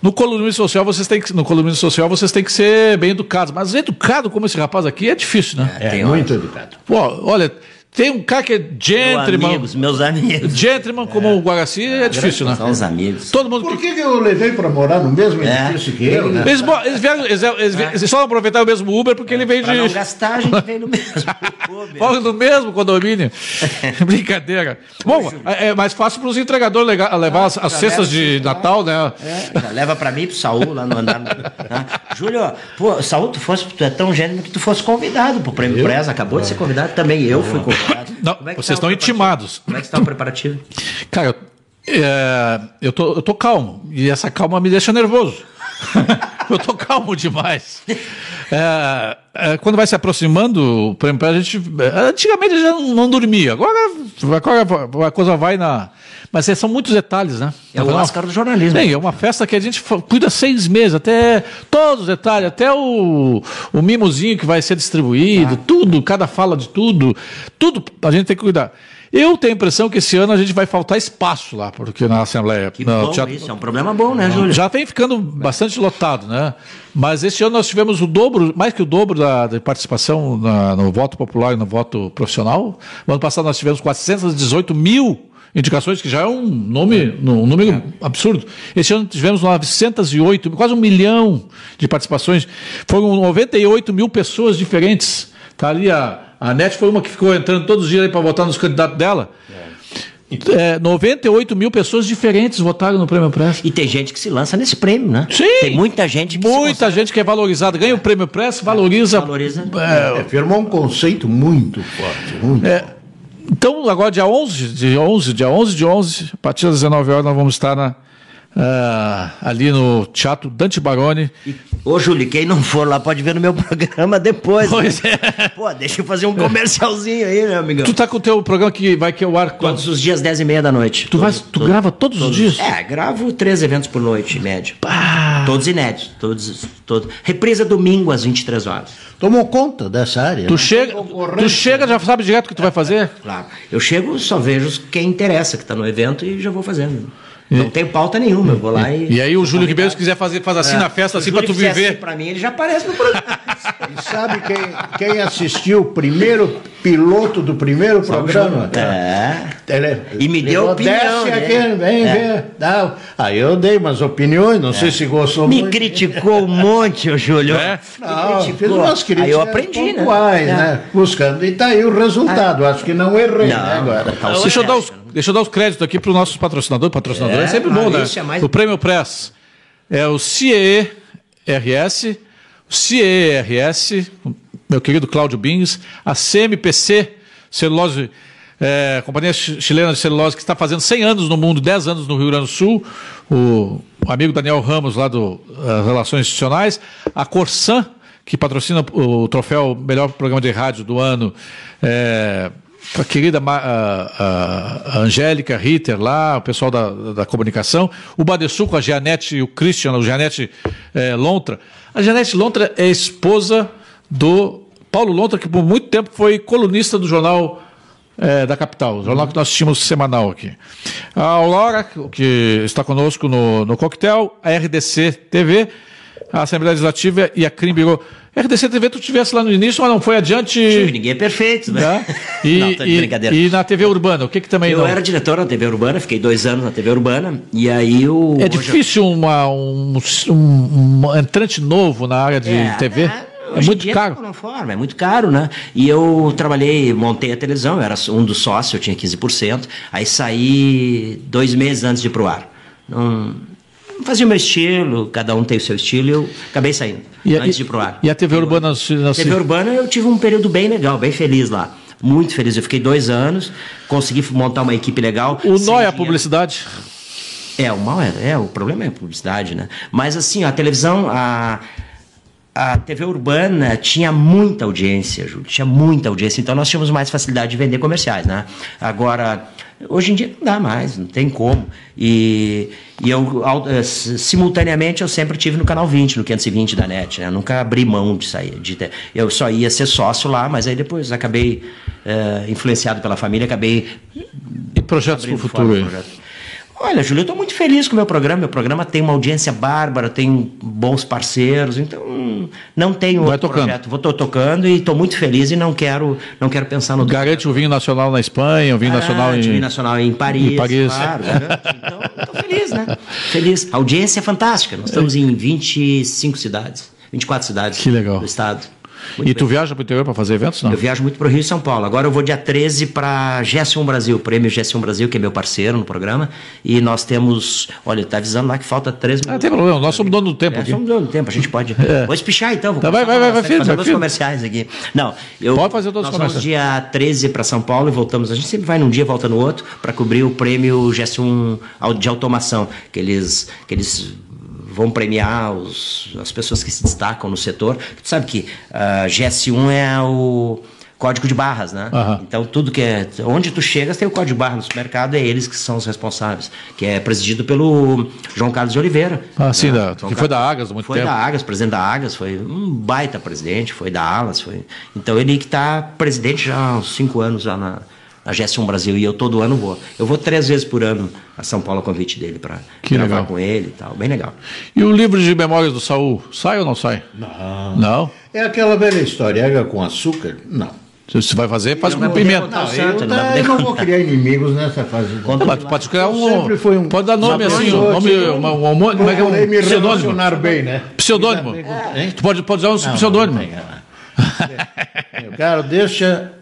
A: No colunismo social vocês têm que no colunismo social vocês têm que ser bem educados, mas educado como esse rapaz aqui é difícil, né?
C: É, é muito educado.
A: Pô, olha, tem um cara que é gentleman. Meus
B: amigos, meus amigos.
A: Gentleman como é. o Guaraci é, é difícil, né?
B: São os amigos.
C: Todo mundo... Por que, que eu levei para morar no mesmo é. edifício que ele? Né?
A: Eles, eles, vieram, eles, eles, é. eles, só não aproveitaram o mesmo Uber porque ele veio
B: pra
A: de.
B: Não gastar, a gente veio no mesmo Uber.
A: no mesmo condomínio. Brincadeira. Bom, é, é mais fácil para os entregadores levar, levar as, as cestas de Natal, né?
B: É, já leva para mim, para o Saul, lá no andar. Né? Júlio, pô, Saul, tu, fosse, tu é tão gênio que tu fosse convidado para o Prêmio Preza. Acabou de ser convidado também. Eu fui convidado.
A: Não, é vocês estão intimados.
B: Como é que está o preparativo?
A: Cara, é, eu, tô, eu tô calmo. E essa calma me deixa nervoso. eu tô calmo demais. É, é, quando vai se aproximando, por exemplo, a gente. Antigamente já não, não dormia. Agora, agora a coisa vai na. Mas são muitos detalhes, né?
B: É o Oscar do jornalismo.
A: Bem, é uma festa que a gente cuida seis meses, até todos os detalhes, até o, o mimozinho que vai ser distribuído, ah. tudo, cada fala de tudo, tudo a gente tem que cuidar. Eu tenho a impressão que esse ano a gente vai faltar espaço lá, porque na Assembleia.
B: Que bom teatro, isso, é um problema bom, né, Júlio?
A: Já vem ficando bastante lotado, né? Mas esse ano nós tivemos o dobro, mais que o dobro da, da participação na, no voto popular e no voto profissional. No ano passado nós tivemos 418 mil indicações, que já é um nome, um número é. absurdo. Esse ano tivemos 908, quase um milhão de participações. Foram 98 mil pessoas diferentes. Está ali a, a NET foi uma que ficou entrando todos os dias para votar nos candidatos dela. É, 98 mil pessoas diferentes votaram no Prêmio Press.
B: E tem gente que se lança nesse prêmio, né?
A: Sim.
B: Tem muita gente
A: que Muita gente que é valorizada. Ganha o Prêmio Press, valoriza.
B: Valoriza.
C: É, é, firmou um conceito muito forte. Muito
A: é, então, agora dia 11, dia 11, dia 11 de 11, a partir das 19 horas, nós vamos estar na, Uh, ali no Teatro Dante Baroni.
B: E, ô, Júlio, quem não for lá pode ver no meu programa depois. Né? Pois né? é. Pô, deixa eu fazer um comercialzinho aí, meu amigão.
A: Tu tá com o teu programa que vai que é o ar
B: Todos os dias, 10 e meia da noite.
A: Tu, vai, tu todo, grava todos, todos, os dias?
B: É, gravo três eventos por noite, em média. Pá. Todos inéditos. Todos, todos. Reprisa domingo às 23 horas.
C: Tomou conta dessa área.
A: Tu, né? chega, tu chega, já sabe direto o que tu vai fazer?
B: Claro. Eu chego, só vejo quem interessa que está no evento e já vou fazendo. Não tem pauta nenhuma, eu vou lá e.
A: E aí o Júlio Ribeiro, se quiser fazer, faz assim é. na festa, assim, para tu viver.
B: Para mim, ele já aparece no programa.
C: e sabe quem, quem assistiu o primeiro piloto do primeiro Só programa?
B: É. Ele, e me deu opinião.
C: Desce aqui, né? vem é. ver. Não. Aí eu dei umas opiniões, não é. sei se gostou
B: me muito. Me criticou um monte, o Júlio. É?
C: Não, fiz umas críticas aí eu aprendi, pontuais, né? né? Buscando. E tá aí o resultado. Acho que não errei, não, né, agora.
A: Tá deixa, eu dar os, deixa eu dar os créditos aqui para os nossos patrocinadores. Patrocinador é, é sempre bom, né? É mais... O Prêmio Press é o CERS, o CERS, meu querido Cláudio Bins, a CMPC, celulose é, Companhia Chilena de Celulose, que está fazendo 100 anos no mundo, 10 anos no Rio Grande do Sul, o, o amigo Daniel Ramos, lá do uh, Relações Institucionais, a Corsan, que patrocina o, o, troféu Melhor Programa de Rádio do ano, é, a querida Angélica Ritter lá, o pessoal da, da comunicação, o Badesul com a Gianete e o Christian, o Gianete é, Lontra. A Gianete Lontra é esposa do Paulo Lontra, que por muito tempo foi colunista do jornal é, da capital, o jornal que nós tínhamos semanal aqui. A Aurora, que está conosco no, no coquetel, a RDC TV, a Assembleia Legislativa e a Crim Bureau. RDC TV tu tivesse lá no início, mas não foi adiante.
B: Sim, ninguém é perfeito, né?
A: né? E, não, tá e, e, na TV Urbana, o que que também
B: eu
A: não...
B: era diretor na TV Urbana, fiquei dois anos na TV Urbana, e aí o...
A: É difícil uma, um, um, um entrante novo na área de é, TV? É, é muito caro.
B: Não forma, é muito caro, né? E eu trabalhei, montei a televisão, eu era um dos sócios, eu tinha 15%. Aí saí dois meses antes de ir pro ar. Não fazia o meu estilo, cada um tem o seu estilo, eu acabei saindo
A: e
B: antes
A: a,
B: de ir pro ar.
A: E a TV Urbana? Na
B: TV Urbana eu tive um período bem legal, bem feliz lá. Muito feliz. Eu fiquei dois anos, consegui montar uma equipe legal.
A: O nó é a publicidade?
B: É, o mal é, é, o problema é a publicidade, né? Mas assim, a televisão, a, a TV urbana tinha muita audiência, Júlio, tinha muita audiência, então nós tínhamos mais facilidade de vender comerciais, né? Agora, hoje em dia não dá mais, não tem como. E, e eu, eh, simultaneamente, eu sempre tive no canal 20, no 520 da NET, né? Eu nunca abri mão de sair. De eu só ia ser sócio lá, mas aí depois acabei, uh, influenciado pela família, acabei...
A: E projetos para o futuro aí?
B: Olha, Júlio, eu estou muito feliz com o meu programa. Meu programa tem uma audiência bárbara, tem bons parceiros, então não tenho
A: Vai tocando. projeto.
B: Vou tô tocando e estou muito feliz e não quero, não quero pensar no.
A: Garante o vinho nacional na Espanha, o vinho Garante, nacional em.
B: O vinho nacional em Paris.
A: Em Paris.
B: Claro. então, estou feliz, né? Feliz. A audiência é fantástica. Nós estamos em 25 cidades, 24 cidades
A: que legal.
B: do estado.
A: Muito e bem. tu viaja para o interior para fazer eventos, não?
B: Eu viajo muito para o Rio e São Paulo. Agora eu vou dia 13 para GS1 Brasil, prêmio GS1 Brasil, que é meu parceiro no programa. E nós temos. Olha, está avisando lá que falta três
A: minutos. Ah, tem problema, nós somos dono do tempo. É, aqui.
B: Somos dono do tempo, a gente pode. É. Vou espichar então. Vou
A: tá, vai, vai, vai, vai,
B: fazer
A: dois
B: comerciais aqui. Não, eu.
A: Pode fazer dois
B: nós
A: comerciais.
B: vamos dia 13 para São Paulo e voltamos. A gente sempre vai num dia, volta no outro, para cobrir o prêmio GS1 de automação, que eles. Que eles vão premiar os, as pessoas que se destacam no setor. Tu sabe que uh, GS1 é o código de barras, né? Uhum. Então tudo que é onde tu chegas tem o código de barra no supermercado é eles que são os responsáveis, que é presidido pelo João Carlos de Oliveira.
A: Ah, né? sim, da, que foi da Agas muito
B: foi
A: tempo.
B: Foi da Agas, presidente da Agas, foi um baita presidente, foi da Alas, foi. Então ele que está presidente já há uns cinco anos já na a GS1 Brasil e eu todo ano vou. Eu vou três vezes por ano a São Paulo a convite dele para gravar legal. com ele e tal. Bem legal.
A: E o livro de memórias do Saul, sai ou não sai?
C: Não.
A: Não?
C: É aquela velha história, água com açúcar? Não.
A: Se você vai fazer, faz com pimenta.
C: Não, eu, não, eu não vou criar inimigos nessa fase.
A: Conta, mas pode criar um, um, Pode dar nome assim, um nome. Uma, uma, uma, como é que é um
C: me pseudônimo? bem, né?
A: Pseudônimo. É. Tu pode, pode usar um não, pseudônimo.
C: Não, Cara, deixa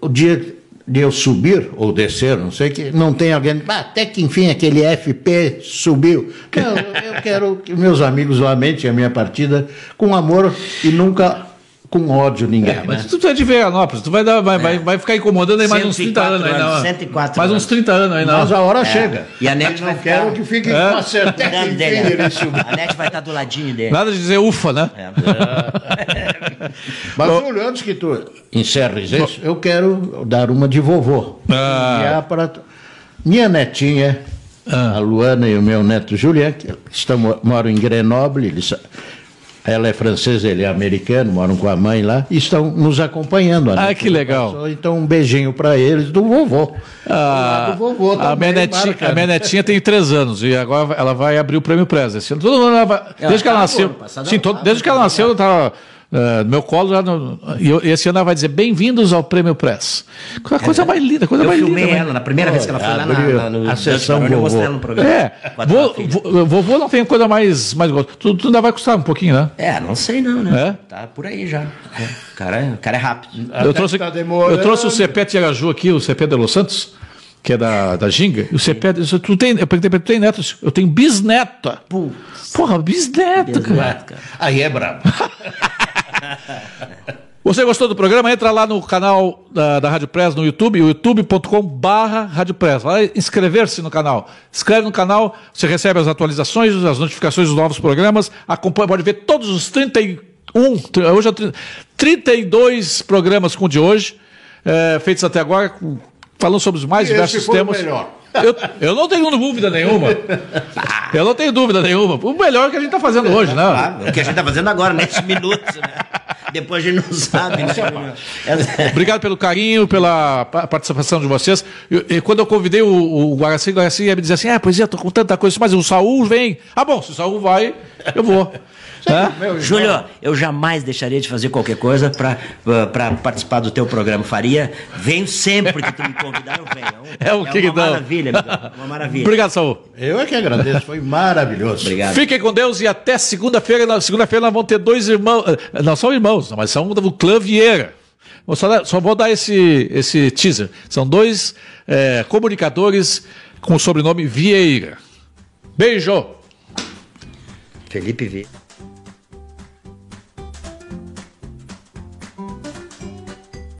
C: o dia de eu subir ou descer, não sei que, não tem alguém, até que enfim aquele FP subiu. Não, eu quero que meus amigos lamentem a minha partida com amor e nunca com ódio ninguém. É,
A: mas né? tu é de Veranópolis, tu vai, dar, vai, é. vai, vai ficar incomodando aí mais uns 30 anos. aí, não.
B: 104
A: mais uns 30 anos aí, não.
C: Mas a hora é. chega.
B: E a NET vai
C: ficar... quero que fique é. com a certeza.
B: A NET vai estar do ladinho dele.
A: Nada de dizer ufa, né? É.
C: mas, Júlio, antes que tu encerres isso, eu quero dar uma de vovô. Ah. Para... Minha netinha, ah. a Luana e o meu neto Julián, que estão, moram em Grenoble, eles ela é francesa, ele é americano, moram com a mãe lá, e estão nos acompanhando.
A: Ah, que legal.
C: Passou, então, um beijinho para eles do vovô.
A: Ah, do vovô a, minha netinha, a minha netinha tem três anos e agora ela vai abrir o prêmio Preza. Todo mundo vai, desde que ela nasceu. Sim, todo, desde que ela nasceu, ela estava Uh, no meu colo, já no, e esse ano ela vai dizer bem-vindos ao Prêmio Press. A coisa é, mais linda, coisa mais
B: linda. Eu
A: filmei
B: ela, na primeira oh, vez que ela foi lá na, na, no,
C: a sessão eu mostrei ela
A: no programa. É, vovô, vovô não tem coisa mais, mais gostosa. Tu, tu ainda vai custar um pouquinho, né?
B: É, não sei não, né? É? Tá por aí já. É. O cara, o cara é rápido.
A: Eu trouxe, tá eu trouxe o Cepete Araju aqui, o Cepete de Los Santos que é da, da Ginga, e o Cepete, tu tem, eu perguntei pra tu tem neto? Eu tenho bisneta. Porra, bisneto, cara. cara.
C: Aí é brabo.
A: Você gostou do programa? Entra lá no canal da, da Rádio Press no YouTube, youtube.com barra Rádio Press. Vai inscrever-se no canal. Inscreve no canal, você recebe as atualizações, as notificações dos novos programas, acompanha, pode ver todos os 31, hoje é 32 programas com o de hoje, é, feitos até agora, falando sobre os mais e diversos temas. Melhor. Eu, eu não tenho dúvida nenhuma. Eu não tenho dúvida nenhuma. O melhor que a gente está fazendo hoje, né?
B: Claro, o que a gente está fazendo agora, nesses minutos, né? Depois a gente não sabe. Né?
A: Obrigado pelo carinho, pela participação de vocês. E, e quando eu convidei o, o Guaraci, o Guaraci ia me dizer assim: ah, pois é, estou com tanta coisa, mas o Saul vem. Ah, bom, se o Saul vai, eu vou.
B: É? Júlio, eu jamais deixaria de fazer qualquer coisa para participar do teu programa. Faria, venho sempre que tu me convidar, eu venho.
A: É, um, é, que
B: uma que maravilha, amigão, uma maravilha.
A: Obrigado, Saul.
C: Eu é que agradeço, foi maravilhoso.
A: Obrigado. Fiquem com Deus e até segunda-feira. Segunda-feira nós vamos ter dois irmãos, eh, não são irmãos, mas são do clã Vieira. Só, só vou dar esse, esse teaser. São dois é, comunicadores com o sobrenome Vieira. Beijo!
B: Felipe Vieira.